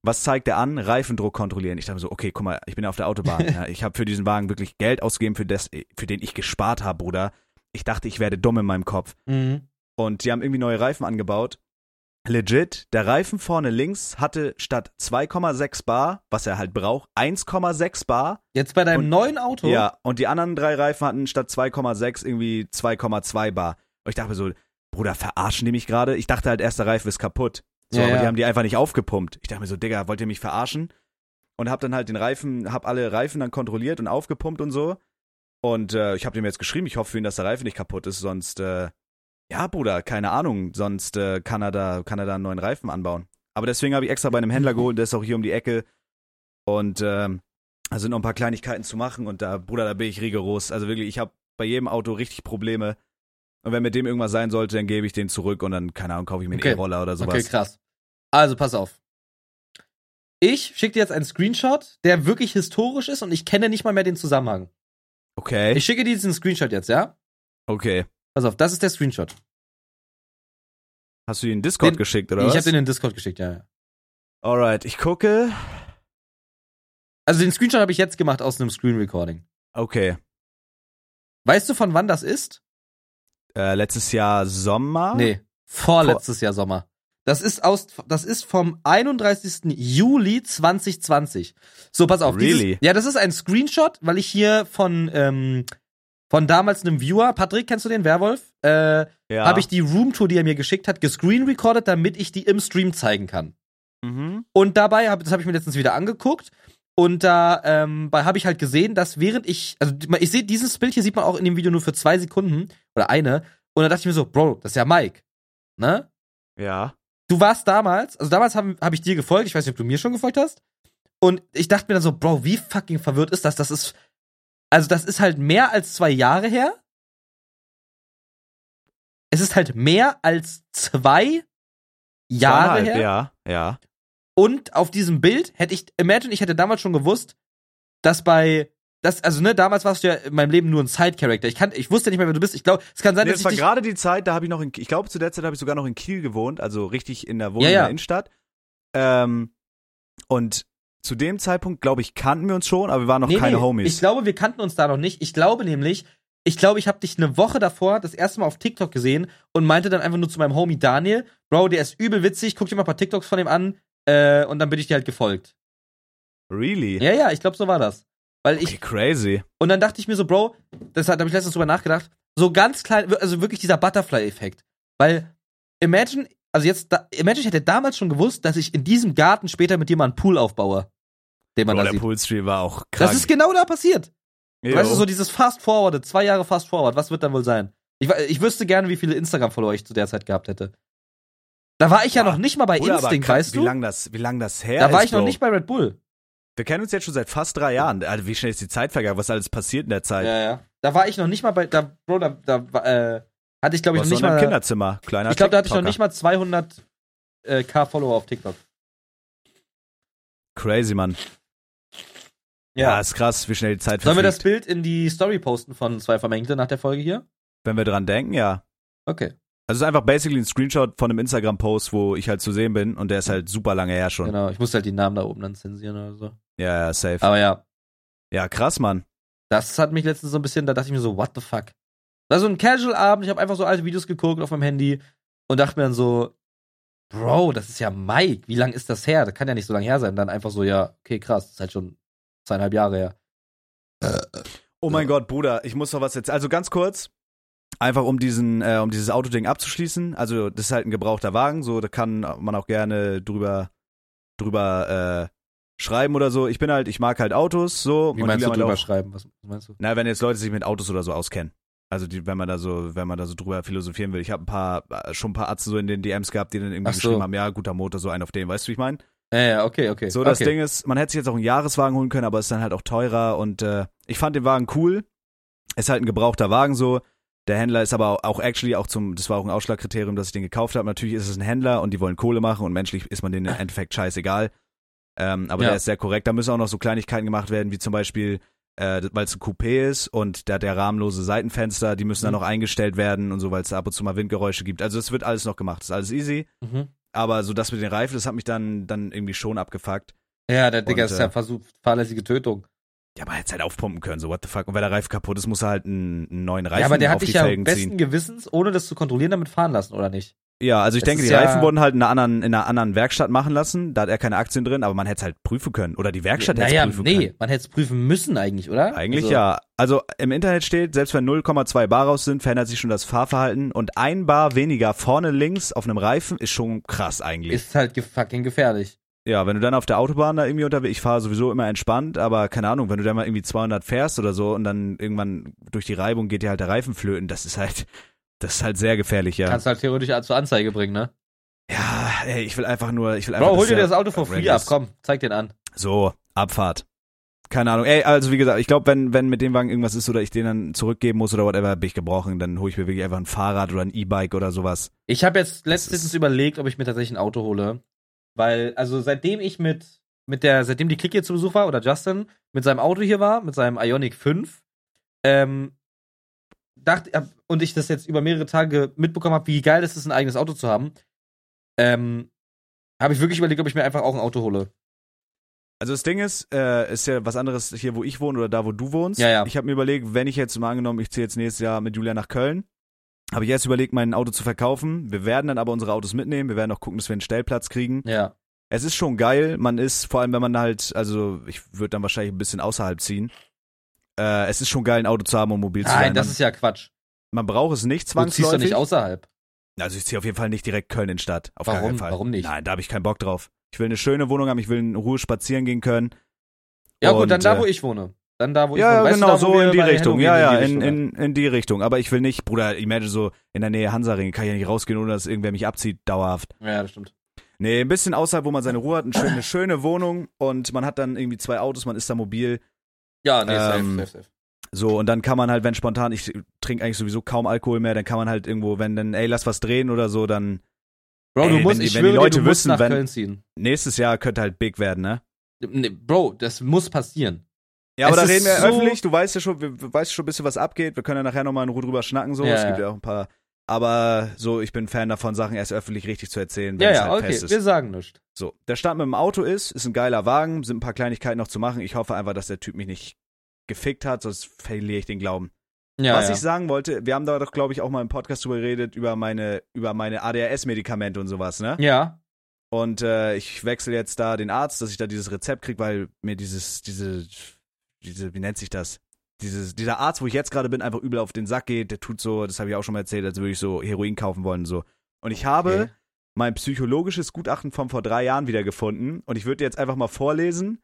Was zeigt er an? Reifendruck kontrollieren. Ich dachte so, okay, guck mal, ich bin auf der Autobahn. ja, ich habe für diesen Wagen wirklich Geld ausgegeben, für, das, für den ich gespart habe, Bruder. Ich dachte, ich werde dumm in meinem Kopf. Mhm. Und die haben irgendwie neue Reifen angebaut. Legit, der Reifen vorne links hatte statt 2,6 Bar, was er halt braucht, 1,6 Bar. Jetzt bei deinem Und- neuen Auto? Ja, und die anderen drei Reifen hatten statt 2,6 irgendwie 2,2 Bar. Und ich dachte mir so, Bruder, verarschen die mich gerade? Ich dachte halt, erst der Reifen ist kaputt. So, Ja, aber ja. die haben die einfach nicht aufgepumpt. Ich dachte mir so, Digga, wollt ihr mich verarschen? Und hab dann halt den Reifen, hab alle Reifen dann kontrolliert und aufgepumpt und so. Und äh, ich hab dem jetzt geschrieben, ich hoffe für ihn, dass der Reifen nicht kaputt ist, sonst, äh, ja, Bruder, keine Ahnung, sonst äh, kann, er da, kann er da einen neuen Reifen anbauen. Aber deswegen habe ich extra bei einem Händler geholt, der ist auch hier um die Ecke. Und ähm, da sind noch ein paar Kleinigkeiten zu machen und da, Bruder, da bin ich rigoros. Also wirklich, ich habe bei jedem Auto richtig Probleme. Und wenn mit dem irgendwas sein sollte, dann gebe ich den zurück und dann, keine Ahnung, kaufe ich mir einen Okay. E-Roller oder sowas. Okay, krass. Also, pass auf. Ich schicke dir jetzt einen Screenshot, der wirklich historisch ist und ich kenne nicht mal mehr den Zusammenhang. Okay, Ich schicke dir diesen Screenshot jetzt, ja? okay. Pass auf, das ist der Screenshot. Hast du ihn in Discord Den- geschickt, oder ich was? habe den in Discord geschickt, ja. ja. Alright, ich gucke. Also den Screenshot habe ich jetzt gemacht aus einem Screen Recording. Okay. Weißt du, von wann das ist? Äh, letztes Jahr Sommer? Nee, vorletztes Jahr Sommer. Das ist aus, das ist vom 31. Juli 2020. So, pass auf. Really? Dieses, ja, das ist ein Screenshot, weil ich hier von, ähm, von damals einem Viewer, Patrick, kennst du den Werwolf? Äh, Ja. habe ich die Roomtour, die er mir geschickt hat, gescreen recorded, damit ich die im Stream zeigen kann. Mhm. Und dabei, hab, das habe ich mir letztens wieder angeguckt. Und da ähm, habe ich halt gesehen, dass während ich, also ich sehe, dieses Bild hier sieht man auch in dem Video nur für zwei Sekunden oder eine. Und dann dachte ich mir so, Bro, das ist ja Mike. Ne? Ja. Du warst damals, also damals habe hab ich dir gefolgt, ich weiß nicht, ob du mir schon gefolgt hast. Und ich dachte mir dann so, Bro, wie fucking verwirrt ist das? Das ist, also das ist halt mehr als zwei Jahre her. Es ist halt mehr als zwei Jahre Zweieinhalb, her. Ja, ja. Und auf diesem Bild hätte ich, imagine, ich hätte damals schon gewusst, dass bei, das, also ne, damals warst du ja in meinem Leben nur ein Side-Character. Ich kann, ich wusste nicht mehr, wer du bist. Ich glaube, es kann sein, Nee, dass das ich war dich, gerade die Zeit, da habe ich noch in, ich glaube zu der Zeit habe ich sogar noch in Kiel gewohnt, also richtig in der Wohnung Ja, in ja. der Innenstadt. Ähm, und zu dem Zeitpunkt, glaube ich, kannten wir uns schon, aber wir waren noch Nee, keine nee, Homies. Ich glaube, wir kannten uns da noch nicht. Ich glaube nämlich, ich glaube, ich habe dich eine Woche davor das erste Mal auf TikTok gesehen und meinte dann einfach nur zu meinem Homie Daniel, Bro, der ist übel witzig, guck dir mal ein paar TikToks von ihm an, äh, und dann bin ich dir halt gefolgt. really? Ja, ja, ich glaube, so war das. Weil Okay, ich, crazy. und dann dachte ich mir so, Bro, das hat, da habe ich letztens drüber nachgedacht, so ganz klein, also wirklich dieser Butterfly-Effekt. Weil, imagine, also jetzt, da, imagine, ich hätte damals schon gewusst, dass ich in diesem Garten später mit dir mal einen Pool aufbaue. Den man Bro, da der sieht. Poolstream war auch krank. Das ist genau da passiert. Jo. Weißt du, so dieses Fast Forward, zwei Jahre Fast Forward, was wird dann wohl sein? Ich, ich wüsste gerne, wie viele Instagram-Follower ich zu der Zeit gehabt hätte. Da war ich ja Boah, noch nicht mal bei Bruder, aber Instinct, krass, weißt wie du? lang das, wie lang das her Da war ist, ich noch Bro. nicht bei Red Bull. Wir kennen uns jetzt schon seit fast drei Jahren. Wie schnell ist die Zeit vergangen? Was alles passiert in der Zeit? Ja, ja. Da war ich noch nicht mal bei, da, Bro, da, da äh, hatte ich glaube ich noch nicht mal, Kinderzimmer, kleiner ich glaube, da hatte ich noch nicht mal 200 äh, K Follower auf TikTok. Crazy, Mann. Ja. ist krass, wie schnell die Zeit Sollen wir das verfliegt. Bild in die Story posten von zwei Vermengte nach der Folge hier? Wenn wir dran denken, ja. Okay, Also es ist einfach basically ein Screenshot von einem Instagram-Post, wo ich halt zu sehen bin und der ist halt super lange her schon. genau. Ich muss halt die Namen da oben dann zensieren oder so. Ja, ja, safe. Aber ja, Ja, krass, Mann. Das hat mich letztens so ein bisschen, da dachte ich mir so, what the fuck? War so ein Casual-Abend, ich habe einfach so alte Videos geguckt auf meinem Handy und dachte mir dann so, Bro, das ist ja Mike, wie lang ist das her? Das kann ja nicht so lange her sein. Dann einfach so, ja, okay, krass, das ist halt schon zweieinhalb Jahre her. Oh mein Gott, Bruder, ich muss noch was jetzt. Also ganz kurz, einfach um diesen, äh, um dieses Autoding abzuschließen. Also das ist halt ein gebrauchter Wagen, so da kann man auch gerne drüber, drüber äh, schreiben oder so. Ich bin halt, ich mag halt Autos, so. Wie und meinst du haben drüber halt auch, schreiben? Was meinst du? Na, wenn jetzt Leute sich mit Autos oder so auskennen. Also die, wenn man da so, wenn man da so drüber philosophieren will. Ich habe ein paar, äh, schon ein paar Atzen so in den DMs gehabt, die dann irgendwie Ach so. geschrieben haben, ja, guter Motor, so ein auf den, weißt du, wie ich meine? Ja, ja, okay, okay. So, das okay. Ding ist, man hätte sich jetzt auch einen Jahreswagen holen können, aber es ist dann halt auch teurer und äh, ich fand den Wagen cool. Ist halt ein gebrauchter Wagen so. Der Händler ist aber auch actually auch zum, das war auch ein Ausschlagkriterium, dass ich den gekauft habe. Natürlich ist es ein Händler und die wollen Kohle machen und menschlich ist man denen im Endeffekt scheißegal. Ähm, aber Ja. der ist sehr korrekt. Da müssen auch noch so Kleinigkeiten gemacht werden, wie zum Beispiel äh, weil es ein Coupé ist und da hat der rahmenlose Seitenfenster, die müssen dann Mhm. noch eingestellt werden und so, weil es da ab und zu mal Windgeräusche gibt. Also es wird alles noch gemacht, das ist alles easy. Mhm. Aber so das mit den Reifen, das hat mich dann, dann irgendwie schon abgefuckt. Ja, der Digga ist ja äh, versucht, fahrlässige Tötung. Ja, aber hätte halt aufpumpen können, so what the fuck. Und wenn der Reifen kaputt ist, muss er halt einen, einen neuen Reifen ja, aber der auf hat dich die ja Felgen besten ziehen. Gewissens, ohne das zu kontrollieren, damit fahren lassen, oder nicht? Ja, also ich Das denke, die ja- Reifen wurden halt in einer anderen, in einer anderen Werkstatt machen lassen. Da hat er keine Aktien drin, aber man hätte es halt prüfen können. Oder die Werkstatt hätte es naja, prüfen nee, können. man hätte es prüfen müssen eigentlich, oder? Eigentlich also, ja. Also im Internet steht, selbst wenn 0,2 Bar raus sind, verändert sich schon das Fahrverhalten und ein Bar weniger vorne links auf einem Reifen ist schon krass eigentlich. Ist halt ge fucking gefährlich. ja, wenn du dann auf der Autobahn da irgendwie unterwegs, ich fahre sowieso immer entspannt, aber keine Ahnung, wenn du da mal irgendwie 200 fährst oder so und dann irgendwann durch die Reibung geht dir halt der Reifen flöten, das ist halt, das ist halt sehr gefährlich, ja. Kannst halt theoretisch zur Anzeige bringen, ne? ja, ey, ich will einfach nur, ich will einfach. Bro, hol dir das Auto for free ab, komm, zeig den an. So, Abfahrt. Keine Ahnung. Ey, also wie gesagt, ich glaube, wenn, wenn mit dem Wagen irgendwas ist oder ich den dann zurückgeben muss oder whatever, bin ich gebrochen, dann hole ich mir wirklich einfach ein Fahrrad oder ein E-Bike oder sowas. Ich habe jetzt letztens überlegt, ob ich mir tatsächlich ein Auto hole. Weil, also seitdem ich mit, mit der, seitdem die Clique hier zu Besuch war, oder Justin, mit seinem Auto hier war, mit seinem Ionic 5, ähm, dachte, und ich das jetzt über mehrere Tage mitbekommen habe, wie geil es ist, ein eigenes Auto zu haben, ähm, habe ich wirklich überlegt, ob ich mir einfach auch ein Auto hole. Also das Ding ist, äh, ist ja was anderes hier, wo ich wohne oder da, wo du wohnst. Ja, ja. Ich habe mir überlegt, wenn ich jetzt mal angenommen, ich ziehe jetzt nächstes Jahr mit Julia nach Köln, habe ich jetzt überlegt, mein Auto zu verkaufen. Wir werden dann aber unsere Autos mitnehmen. Wir werden auch gucken, dass wir einen Stellplatz kriegen. Ja. Es ist schon geil. Man ist, vor allem wenn man halt, also ich würde dann wahrscheinlich ein bisschen außerhalb ziehen. Äh, es ist schon geil, ein Auto zu haben und mobil zu Nein, sein. das man, ist ja Quatsch. man braucht es nicht Du ziehst doch zwangsläufig. nicht außerhalb. Also ich ziehe auf jeden Fall nicht direkt Köln in Stadt. Auf Warum? keinen Fall. Warum nicht? Nein, da habe ich keinen Bock drauf. Ich will eine schöne Wohnung haben, ich will in Ruhe spazieren gehen können. Ja, gut, Und, dann da, äh, wo ich wohne. Dann da, wo ich Ja, wohne. ja, Weißt genau, da, so in die Richtung. Ja, ja, die in, Richtung, in, in die Richtung. Aber ich will nicht, Bruder, imagine so in der Nähe Hansaring, kann ich ja nicht rausgehen, ohne dass irgendwer mich abzieht, dauerhaft. ja. ja, das stimmt. Nee, ein bisschen außerhalb, wo man seine Ruhe hat, eine schöne, eine schöne Wohnung und man hat dann irgendwie zwei Autos, man ist da mobil. Ja, nee, Ähm, safe, safe, safe. So, und dann kann man halt, wenn spontan, ich trinke eigentlich sowieso kaum Alkohol mehr, dann kann man halt irgendwo, wenn dann, ey, lass was drehen oder so, dann Bro, Ey, du wenn musst, die- ich wenn die Leute wissen, nach wenn- nächstes Jahr könnte halt big werden, ne? Nee, Bro, das muss passieren. Ja, aber Es da ist reden wir so- öffentlich, du weißt ja schon, wir- weißt schon ein bisschen, was abgeht. Wir können ja nachher nochmal in Ruhe drüber schnacken, so. Ja, es gibt ja auch ein paar. Aber so, ich bin Fan davon, Sachen erst öffentlich richtig zu erzählen, wenn Ja, es ja, halt okay, fest ist. wir sagen nichts. So, der Start mit dem Auto ist, ist ein geiler Wagen, sind ein paar Kleinigkeiten noch zu machen. Ich hoffe einfach, dass der Typ mich nicht gefickt hat, sonst verliere ich den Glauben. Ja, Was ja. ich sagen wollte, wir haben da doch, glaube ich, auch mal im Podcast drüber geredet, über meine, über meine ADHS-Medikamente und sowas, ne? ja, Und äh, ich wechsle jetzt da den Arzt, dass ich da dieses Rezept krieg, weil mir dieses, diese, diese, wie nennt sich das? Dieses, dieser Arzt, wo ich jetzt gerade bin, einfach übel auf den Sack geht, der tut so, das habe ich auch schon mal erzählt, als würde ich so Heroin kaufen wollen und so. Und ich habe Okay. mein psychologisches Gutachten von vor drei Jahren wiedergefunden und ich würde jetzt einfach mal vorlesen,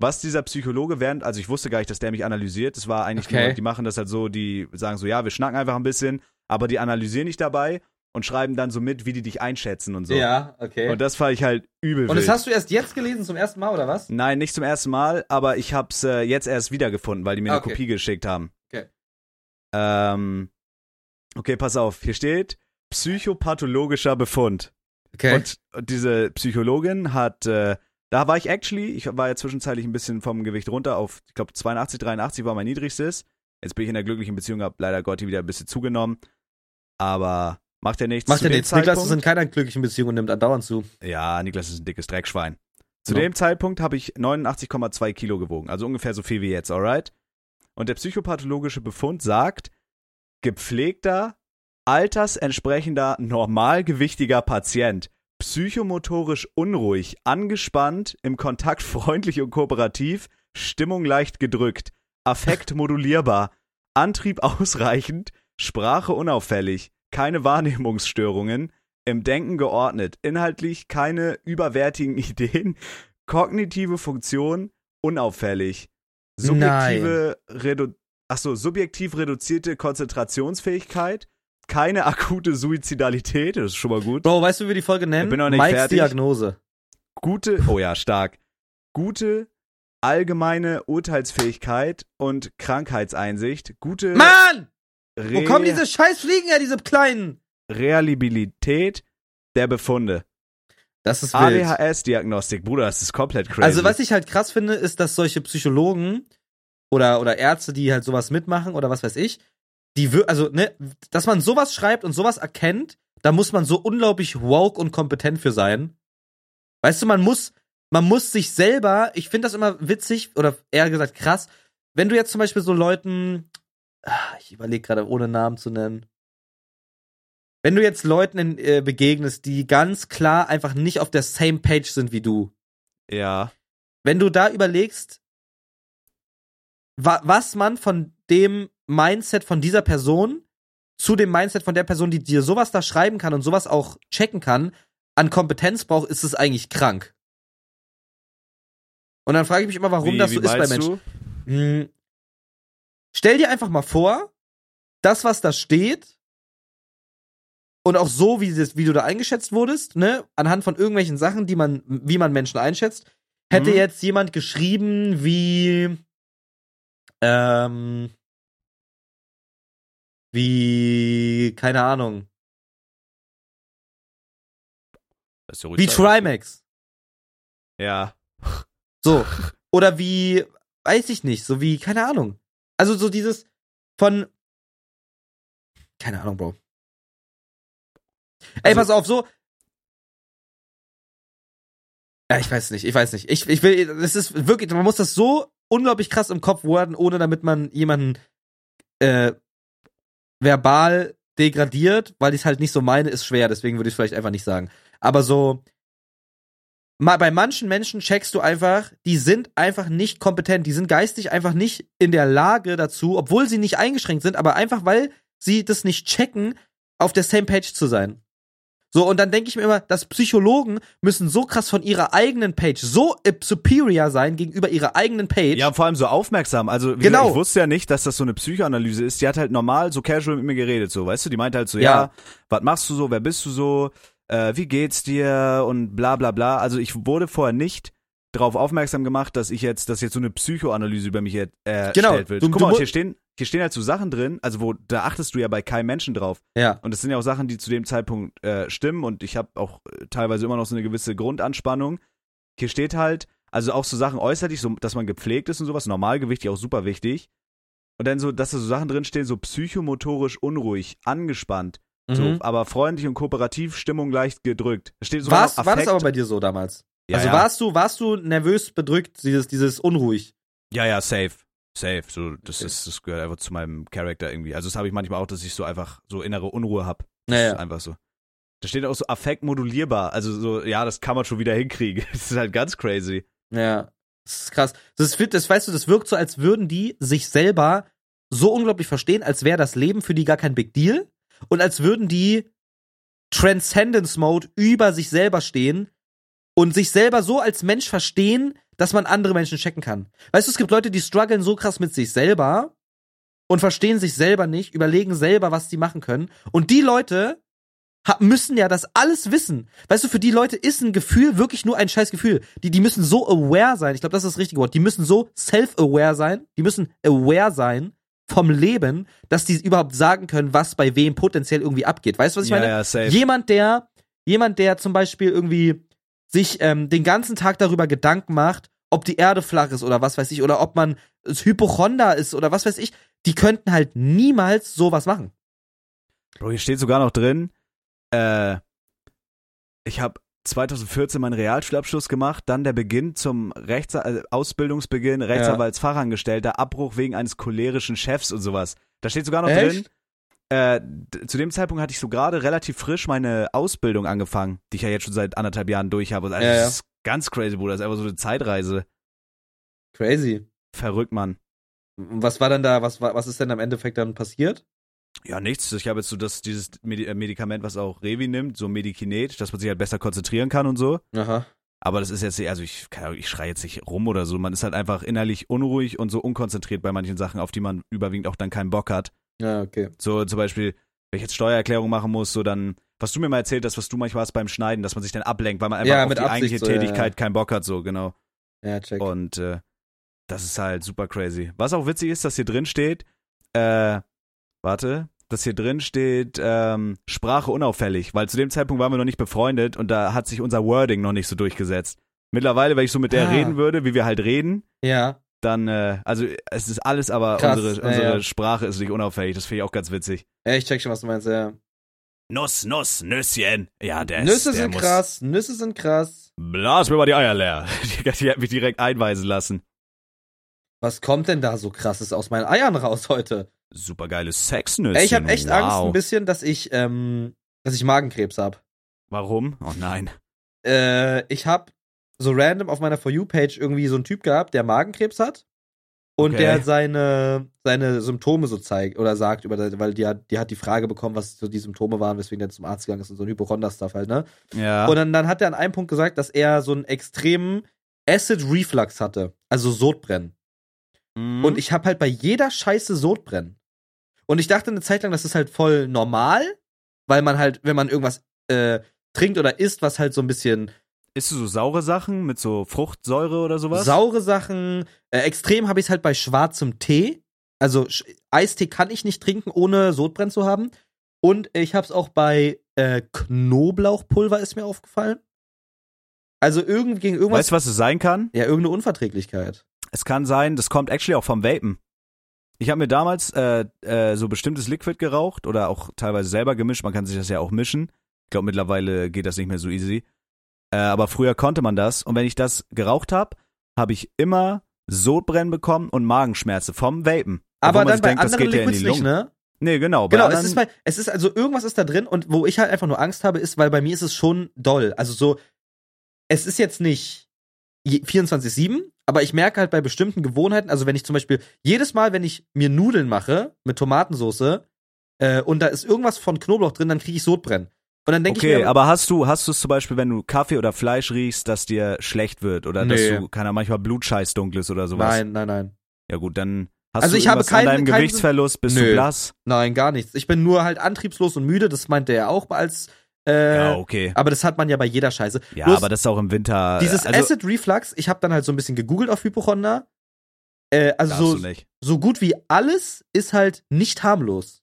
was dieser Psychologe während, also ich wusste gar nicht, dass der mich analysiert. Das war eigentlich Okay. nur, die machen das halt so, die sagen so, ja, wir schnacken einfach ein bisschen, aber die analysieren nicht dabei und schreiben dann so mit, wie die dich einschätzen und so. Ja, okay. Und das fand ich halt übel Und das wild. hast du erst jetzt gelesen, zum ersten Mal, oder was? Nein, nicht zum ersten Mal, aber ich hab's äh, jetzt erst wiedergefunden, weil die mir Ah, eine okay. Kopie geschickt haben. Okay. Ähm, okay, pass auf. Hier steht psychopathologischer Befund. Okay. Und, und diese Psychologin hat, äh, da war ich actually, ich war ja zwischenzeitlich ein bisschen vom Gewicht runter auf, ich glaube 82, 83 war mein niedrigstes. Jetzt bin ich in einer glücklichen Beziehung, hab leider Gott wieder ein bisschen zugenommen. Aber macht ja nichts. Macht ja nichts. Niklas ist Zeitpunkt- in keiner glücklichen Beziehung und nimmt andauernd zu. Ja, Niklas ist ein dickes Dreckschwein. Zu Ja. dem Zeitpunkt habe ich 89,2 Kilo gewogen, also ungefähr so viel wie jetzt, alright? Und der psychopathologische Befund sagt, gepflegter, altersentsprechender, normalgewichtiger Patient, psychomotorisch unruhig, angespannt, im Kontakt freundlich und kooperativ, Stimmung leicht gedrückt, Affekt modulierbar, Antrieb ausreichend, Sprache unauffällig, keine Wahrnehmungsstörungen, im Denken geordnet, inhaltlich keine überwertigen Ideen, kognitive Funktion unauffällig, subjektive Redu Achso, subjektiv reduzierte Konzentrationsfähigkeit, keine akute Suizidalität, das ist schon mal gut. Bro, weißt du, wie wir die Folge nennen? Ich bin noch nicht Mikes fertig. Diagnose. Gute, oh ja, stark. Gute allgemeine Urteilsfähigkeit und Krankheitseinsicht, gute Mann! Wo Re kommen diese scheiß Fliegen her, diese kleinen? Realibilität der Befunde. Das ist wild. ADHS-Diagnostik, Bruder, das ist komplett crazy. Also, was ich halt krass finde, ist, dass solche Psychologen oder, oder Ärzte, die halt sowas mitmachen oder was weiß ich, die, also, ne, dass man sowas schreibt und sowas erkennt, da muss man so unglaublich woke und kompetent für sein. Weißt du, man muss, man muss sich selber, ich finde das immer witzig oder eher gesagt krass, wenn du jetzt zum Beispiel so Leuten, ich überlege gerade, ohne Namen zu nennen, wenn du jetzt Leuten in, äh, begegnest, die ganz klar einfach nicht auf der same page sind wie du, Ja. wenn du da überlegst, wa was man von dem Mindset von dieser Person zu dem Mindset von der Person, die dir sowas da schreiben kann und sowas auch checken kann, an Kompetenz braucht, ist es eigentlich krank. Und dann frage ich mich immer, warum wie, das wie so ist bei Menschen. Du? Stell dir einfach mal vor, das, was da steht, und auch so, wie, das, wie du da eingeschätzt wurdest, ne, anhand von irgendwelchen Sachen, die man, wie man Menschen einschätzt, hätte Mhm. jetzt jemand geschrieben wie, ähm, wie, keine Ahnung, ja wie. Trimax. Ja. So. Oder wie, weiß ich nicht, so wie, keine Ahnung. Also so dieses von, keine Ahnung, Bro. Ey, Also- pass auf, so. Ja, ich weiß nicht, ich weiß nicht. Ich, ich will, das ist wirklich, man muss das so unglaublich krass im Kopf werden, ohne damit man jemanden äh, verbal degradiert, weil ich es halt nicht so meine, ist schwer, deswegen würde ich es vielleicht einfach nicht sagen. Aber so, bei manchen Menschen checkst du einfach, die sind einfach nicht kompetent, die sind geistig einfach nicht in der Lage dazu, obwohl sie nicht eingeschränkt sind, aber einfach weil sie das nicht checken, auf der same page zu sein. So, und dann denke ich mir immer, dass Psychologen müssen so krass von ihrer eigenen Page so superior sein gegenüber ihrer eigenen Page. Ja, vor allem so aufmerksam. Also, wie Genau. gesagt, ich wusste ja nicht, dass das so eine Psychoanalyse ist. Die hat halt normal so casual mit mir geredet, so, weißt du? Die meinte halt so, ja, Ja. was machst du so, wer bist du so, äh, wie geht's dir und bla bla bla. Also ich wurde vorher nicht darauf aufmerksam gemacht, dass ich jetzt, dass jetzt so eine Psychoanalyse über mich äh, erstellt Genau. wird. Du- Guck mal, hier stehen, hier stehen halt so Sachen drin, also wo, da achtest du ja bei keinem Menschen drauf. Ja. Und das sind ja auch Sachen, die zu dem Zeitpunkt äh, stimmen und ich habe auch äh, teilweise immer noch so eine gewisse Grundanspannung. Hier steht halt, also auch so Sachen äußerlich, so, dass man gepflegt ist und sowas, Normalgewicht ja auch super wichtig. Und dann so, dass da so Sachen drinstehen, so psychomotorisch unruhig, angespannt, so, Mhm. aber freundlich und kooperativ, Stimmung leicht gedrückt. Steht sogar war das Affekt. aber bei dir so damals? ja, also ja. warst du, warst du nervös, bedrückt, dieses, dieses unruhig? Ja, ja, safe. Safe. So, das Okay. ist, das gehört einfach zu meinem Charakter irgendwie. Also das habe ich manchmal auch, dass ich so einfach so innere Unruhe habe. Das Naja. ist einfach so. Da steht auch so affektmodulierbar. Also so, ja, das kann man schon wieder hinkriegen. Das ist halt ganz crazy. Ja. Das ist krass. Das, wird, das weißt du, das wirkt so, als würden die sich selber so unglaublich verstehen, als wäre das Leben für die gar kein Big Deal und als würden die Transcendence Mode über sich selber stehen und sich selber so als Mensch verstehen, dass man andere Menschen checken kann. Weißt du, es gibt Leute, die strugglen so krass mit sich selber und verstehen sich selber nicht, überlegen selber, was die machen können. Und die Leute müssen ja das alles wissen. Weißt du, für die Leute ist ein Gefühl wirklich nur ein scheiß Gefühl. Die, die müssen so aware sein. Ich glaube, das ist das richtige Wort. Die müssen so self-aware sein. Die müssen aware sein vom Leben, dass die überhaupt sagen können, was bei wem potenziell irgendwie abgeht. Weißt du, was ich ja, meine? ja. Jemand, der, jemand, der zum Beispiel irgendwie sich ähm, den ganzen Tag darüber Gedanken macht, ob die Erde flach ist oder was weiß ich, oder ob man das Hypochonder ist oder was weiß ich, die könnten halt niemals sowas machen. Bro, hier steht sogar noch drin, äh, ich habe 2014 meinen Realschulabschluss gemacht, dann der Beginn zum Rechts äh, Ausbildungsbeginn, Rechtsanwaltsfachangestellter, Abbruch wegen eines cholerischen Chefs und sowas. Da steht sogar noch Echt? drin, äh, zu dem Zeitpunkt hatte ich so gerade relativ frisch meine Ausbildung angefangen, die ich ja jetzt schon seit anderthalb Jahren durch habe. Also Ja, ja. das ist ganz crazy, Bruder. Das ist einfach so eine Zeitreise. Crazy. Verrückt, Mann. Was war dann da, was, was ist denn am Endeffekt dann passiert? Ja, nichts. Ich habe jetzt so das, dieses äh, Medikament, was auch Revi nimmt, so Medikinet, dass man sich halt besser konzentrieren kann und so. Aha. Aber das ist jetzt, also ich, Ahnung, ich schreie jetzt nicht rum oder so. Man ist halt einfach innerlich unruhig und so unkonzentriert bei manchen Sachen, auf die man überwiegend auch dann keinen Bock hat. Ja, okay. So zum Beispiel, wenn ich jetzt Steuererklärung machen muss, so dann, was du mir mal erzählt hast, was du manchmal hast beim Schneiden, dass man sich dann ablenkt, weil man einfach Ja, auf mit die Absicht eigentliche so, ja, Tätigkeit ja. keinen Bock hat, so genau. Ja, check. Und äh, das ist halt super crazy. Was auch witzig ist, dass hier drin steht, äh, warte, dass hier drin steht, ähm, Sprache unauffällig, weil zu dem Zeitpunkt waren wir noch nicht befreundet und da hat sich unser Wording noch nicht so durchgesetzt. Mittlerweile, wenn ich so mit der Ah. reden würde, wie wir halt reden, Ja. dann, äh, also es ist alles, aber Krass, unsere, ja, unsere ja. Sprache ist nicht unauffällig. Das finde ich auch ganz witzig. Ja, ich check schon, was du meinst, ja. Nuss, Nuss, Nüsschen. Ja, der ist, Nüsse der sind muss, krass, Nüsse sind krass. Blas mir mal die Eier leer. Die, die hat mich direkt einweisen lassen. Was kommt denn da so krasses aus meinen Eiern raus heute? Supergeiles Sexnüsschen. Ich habe echt wow. Angst ein bisschen, dass ich, ähm, dass ich Magenkrebs hab. Warum? Oh nein. Äh, ich hab so random auf meiner For You-Page irgendwie so einen Typ gehabt, der Magenkrebs hat. Und Okay. der seine, seine Symptome so zeigt oder sagt, über, weil die hat, die hat die Frage bekommen, was so die Symptome waren, weswegen der zum Arzt gegangen ist und so ein Hypochonder-Stuff halt, ne? Ja. Und dann, dann hat er an einem Punkt gesagt, dass er so einen extremen Acid Reflux hatte. Also Sodbrennen. Mhm. Und ich habe halt bei jeder Scheiße Sodbrennen. Und ich dachte eine Zeit lang, das ist halt voll normal, weil man halt, wenn man irgendwas äh, trinkt oder isst, was halt so ein bisschen Isst du so saure Sachen mit so Fruchtsäure oder sowas? saure Sachen, äh, extrem habe ich es halt bei schwarzem Tee. Also Sch Eistee kann ich nicht trinken, ohne Sodbrennen zu haben. Und ich habe es auch bei äh, Knoblauchpulver ist mir aufgefallen. Also irgend, gegen irgendwas. Weißt du, was es sein kann? ja, irgendeine Unverträglichkeit. Es kann sein, das kommt actually auch vom Vapen. Ich habe mir damals äh, äh, so bestimmtes Liquid geraucht oder auch teilweise selber gemischt. Man kann sich das ja auch mischen. Ich glaube, mittlerweile geht das nicht mehr so easy. Äh, aber früher konnte man das. Und wenn ich das geraucht habe, habe ich immer Sodbrennen bekommen und Magenschmerzen vom Vapen. Aber dann bei denkt, das anderen geht ja in die Liquids nicht, ne? Nee, genau. Genau, es ist, bei, es ist also irgendwas ist da drin und wo ich halt einfach nur Angst habe, ist, weil bei mir ist es schon doll. Also so, es ist jetzt nicht je- 24-7, aber ich merke halt bei bestimmten Gewohnheiten, also wenn ich zum Beispiel jedes Mal, wenn ich mir Nudeln mache mit Tomatensauce äh, und da ist irgendwas von Knoblauch drin, dann kriege ich Sodbrennen. Und dann denke Okay, ich mir, aber hast du, hast du es zum Beispiel, wenn du Kaffee oder Fleisch riechst, dass dir schlecht wird oder dass Nee. du, keine Ahnung, manchmal Blutscheiß dunkles oder sowas? nein, nein, nein. Ja gut, dann hast Also du ich habe irgendwas keine- an deinem keinen- Gewichtsverlust, bist du Nö. blass? Nein, gar nichts. Ich bin nur halt antriebslos und müde, das meinte er auch als äh, ja, okay. aber das hat man ja bei jeder Scheiße. Ja, Bloß- aber das ist auch im Winter. Dieses also, Acid Reflux, ich habe dann halt so ein bisschen gegoogelt auf Hypochonder. Äh, also so, so gut wie alles ist halt nicht harmlos.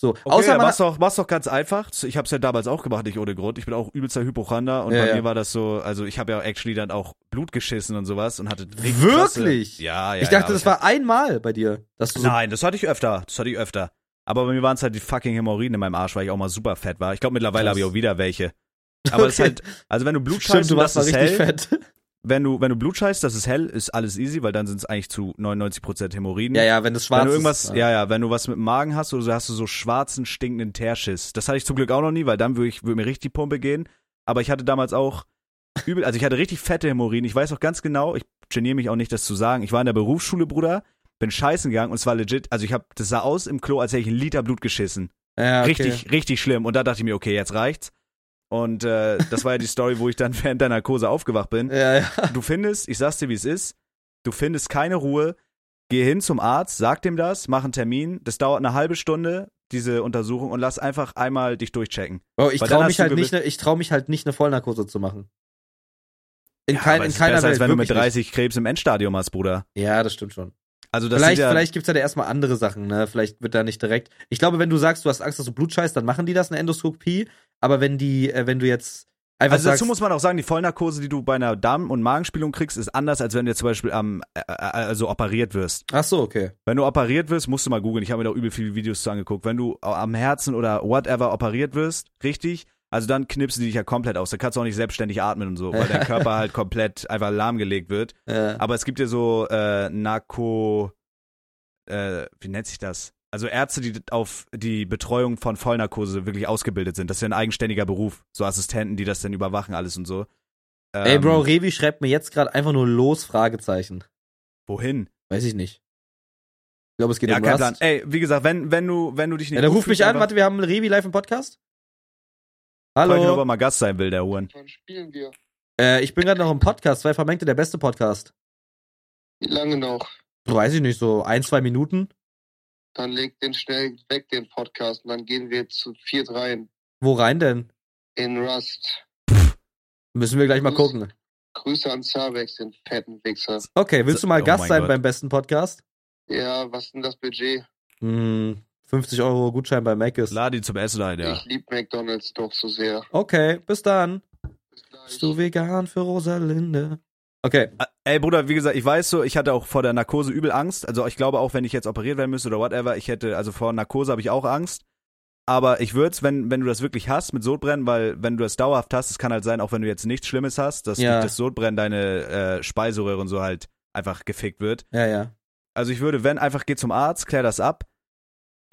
So, Okay, außer man mach's doch, mach's doch ganz einfach. Ich hab's ja damals auch gemacht, nicht ohne Grund. Ich bin auch übelster Hypochonder und Ja, bei ja. mir war das so, also ich habe ja actually dann auch Blut geschissen und sowas und hatte Wirklich? Krasse, ja, ja. ich dachte, ja, das aber war einmal bei dir, dass du ich so, Nein, das hatte ich öfter. Das hatte ich öfter. Aber bei mir waren es halt die fucking Hämorrhoiden in meinem Arsch, weil ich auch mal super fett war. Ich glaube, mittlerweile habe ich auch wieder welche. Aber es ist halt, also wenn du Blut scheißt das ist hell, fett. wenn du, wenn du Blut scheißt, das ist hell, ist alles easy, weil dann sind es eigentlich zu 99% Hämorrhoiden. ja, ja, wenn das schwarz wenn du irgendwas, ist. ja, ja, wenn du was mit dem Magen hast oder so, hast du so schwarzen, stinkenden Teerschiss. Das hatte ich zum Glück auch noch nie, weil dann würde ich, würde mir richtig die Pumpe gehen. Aber ich hatte damals auch übel, also ich hatte richtig fette Hämorrhoiden. Ich weiß auch ganz genau, ich geniere mich auch nicht, das zu sagen. Ich war in der Berufsschule, Bruder, bin scheißen gegangen und es war legit, also ich habe, das sah aus im Klo, als hätte ich einen Liter Blut geschissen. Ja, okay. Richtig, richtig schlimm. Und da dachte ich mir, okay, jetzt reicht's. Und äh, das war ja die Story, wo ich dann während der Narkose aufgewacht bin. Ja, ja. Du findest, ich sag's dir, wie es ist, du findest keine Ruhe, geh hin zum Arzt, sag dem das, mach einen Termin, das dauert eine halbe Stunde, diese Untersuchung, und lass einfach einmal dich durchchecken. Oh, ich traue mich halt nicht, ne- ich traue mich halt nicht eine Vollnarkose zu machen. In, Ja, kein, in keiner besser, Welt als wenn du mit wirklich 30 Krebs im Endstadium hast, Bruder. Nicht. Ja, das stimmt schon. Also das vielleicht, ja, vielleicht gibt's ja da erstmal andere Sachen, ne? Vielleicht wird da nicht direkt. Ich glaube, wenn du sagst, du hast Angst, dass du Blut scheißt, dann machen die das eine Endoskopie. Aber wenn die, äh, wenn du jetzt einfach also dazu muss man auch sagen, die Vollnarkose, die du bei einer Darm- und Magenspielung kriegst, ist anders, als wenn du jetzt zum Beispiel am, äh, äh, also operiert wirst. ach so, okay. Wenn du operiert wirst, musst du mal googeln. Ich habe mir da übel viele Videos zu angeguckt. Wenn du am Herzen oder whatever operiert wirst, richtig, also dann knipsen die dich ja komplett aus. Da kannst du auch nicht selbstständig atmen und so, weil dein Körper halt komplett einfach lahmgelegt wird. Äh, Aber es gibt ja so äh, Narko, äh, wie nennt sich das? Also Ärzte, die auf die Betreuung von Vollnarkose wirklich ausgebildet sind. Das ist ja ein eigenständiger Beruf. So Assistenten, die das dann überwachen, alles und so. Ähm, Ey, Bro, Revi schreibt mir jetzt gerade einfach nur los, Fragezeichen. Wohin? Weiß ich nicht. Ich glaube, es geht Ja, um kein Rust. Plan. Ey, wie gesagt, wenn, wenn du, wenn du dich nicht Ja, gut ruft mich an. Warte, wir haben Revi live im Podcast. Frag ihn, ob er Hallo. mal Gast sein will, der Huren. Wann spielen wir? Äh, ich bin gerade noch im Podcast. Zwei Vermengte, der beste Podcast. Wie lange noch? Weiß ich nicht, so ein, zwei Minuten. Dann leg den schnell weg, den Podcast, und dann gehen wir zu viert rein. Wo rein denn? In Rust. Müssen wir gleich mal gucken. Grüße an Zavex, den fetten Wichser. Okay, willst du mal Oh Gast sein Gott. beim besten Podcast? Ja, was ist denn das Budget? Hm, 50 Euro Gutschein bei Mc's. Lade ihn zum Essen ein, ja. Ich lieb McDonalds doch so sehr. Okay, bis dann. Bis. Bist du vegan für Rosalinde? Okay. Ä- Ey, Bruder, wie gesagt, ich weiß so, ich hatte auch vor der Narkose übel Angst. Also ich glaube auch, wenn ich jetzt operiert werden müsste oder whatever, ich hätte, also vor Narkose habe ich auch Angst. Aber ich würde es, wenn, wenn du das wirklich hast mit Sodbrennen, weil wenn du das dauerhaft hast, es kann halt sein, auch wenn du jetzt nichts Schlimmes hast, dass Ja. durch das Sodbrennen deine äh, Speiseröhre und so halt einfach gefickt wird. Ja, ja. Also ich würde, wenn, einfach geh zum Arzt, klär das ab.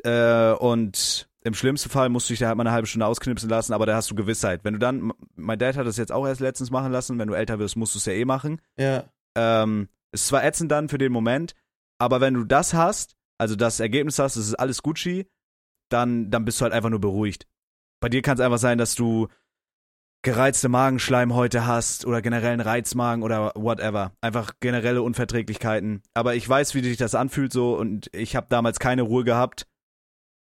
Äh, und im schlimmsten Fall musst du dich da halt mal eine halbe Stunde ausknipsen lassen, aber da hast du Gewissheit. Wenn du dann, mein Dad hat das jetzt auch erst letztens machen lassen, wenn du älter wirst, musst du es ja eh machen. Ja. Ähm, ist zwar ätzend dann für den Moment, aber wenn du das hast, also das Ergebnis hast, es ist alles Gucci, dann, dann bist du halt einfach nur beruhigt. Bei dir kann es einfach sein, dass du gereizte Magenschleimhäute hast oder generellen Reizmagen oder whatever. Einfach generelle Unverträglichkeiten. Aber ich weiß, wie sich das anfühlt so und ich habe damals keine Ruhe gehabt,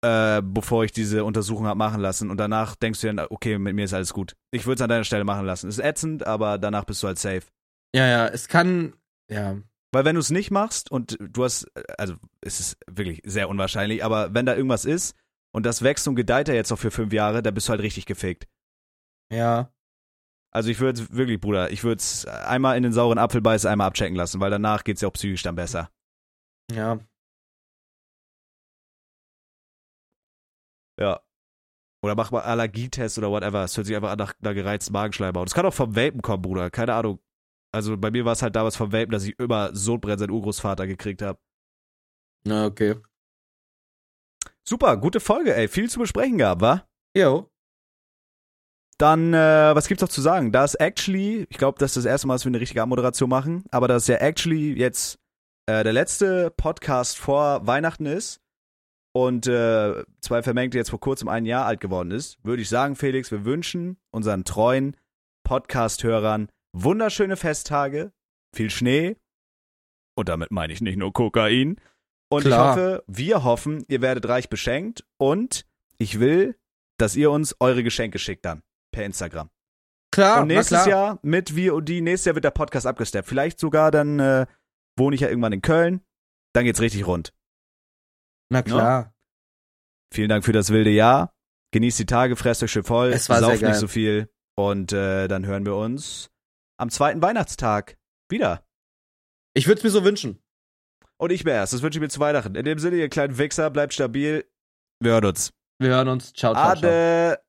äh, bevor ich diese Untersuchung hab machen lassen. Und danach denkst du dann, okay, mit mir ist alles gut. Ich würde es an deiner Stelle machen lassen. Ist ätzend, aber danach bist du halt safe. Ja, ja. Es kann. Ja. Weil wenn du es nicht machst und du hast, also es ist wirklich sehr unwahrscheinlich, aber wenn da irgendwas ist und das wächst und gedeiht ja jetzt noch für fünf Jahre, dann bist du halt richtig gefickt. Ja. Also ich würde es wirklich, Bruder, ich würde es einmal in den sauren Apfel beißen, einmal abchecken lassen, weil danach geht's ja auch psychisch dann besser. Ja. Ja. Oder mach mal Allergietest oder whatever. Es hört sich einfach an nach einer gereizten Magenschleimhaut. Das kann auch vom Vapen kommen, Bruder. Keine Ahnung. Also bei mir war es halt damals vom Vapen, dass ich über Sodbrennen seinen Urgroßvater gekriegt habe. Na, okay. Super, gute Folge, ey. Viel zu besprechen gehabt, wa? Jo. Dann, äh, was gibt's noch zu sagen? Da ist actually, ich glaube, das ist das erste Mal, dass wir eine richtige Moderation machen, aber dass ja actually jetzt äh, der letzte Podcast vor Weihnachten ist und äh, zwei Vermengte jetzt vor kurzem ein Jahr alt geworden ist, würde ich sagen, Felix, wir wünschen unseren treuen Podcast-Hörern wunderschöne Festtage, viel Schnee und damit meine ich nicht nur Kokain. Und Klar. ich hoffe, wir hoffen, ihr werdet reich beschenkt und ich will, dass ihr uns eure Geschenke schickt dann per Instagram. Klar, und nächstes klar. Jahr mit VOD, nächstes Jahr wird der Podcast abgesteppt. Vielleicht sogar dann äh, wohne ich ja irgendwann in Köln. Dann geht's richtig rund. Na klar. Vielen Dank für das wilde Jahr. Genießt die Tage, fresst euch schön voll, Es war sauft nicht so viel. Und äh, dann hören wir uns am zweiten Weihnachtstag wieder. Ich würde es mir so wünschen. Und ich wär's. Das wünsche ich mir zu Weihnachten. In dem Sinne, ihr kleinen Wichser, bleibt stabil. Wir hören uns. Wir hören uns. Ciao, ciao, ciao. Ade.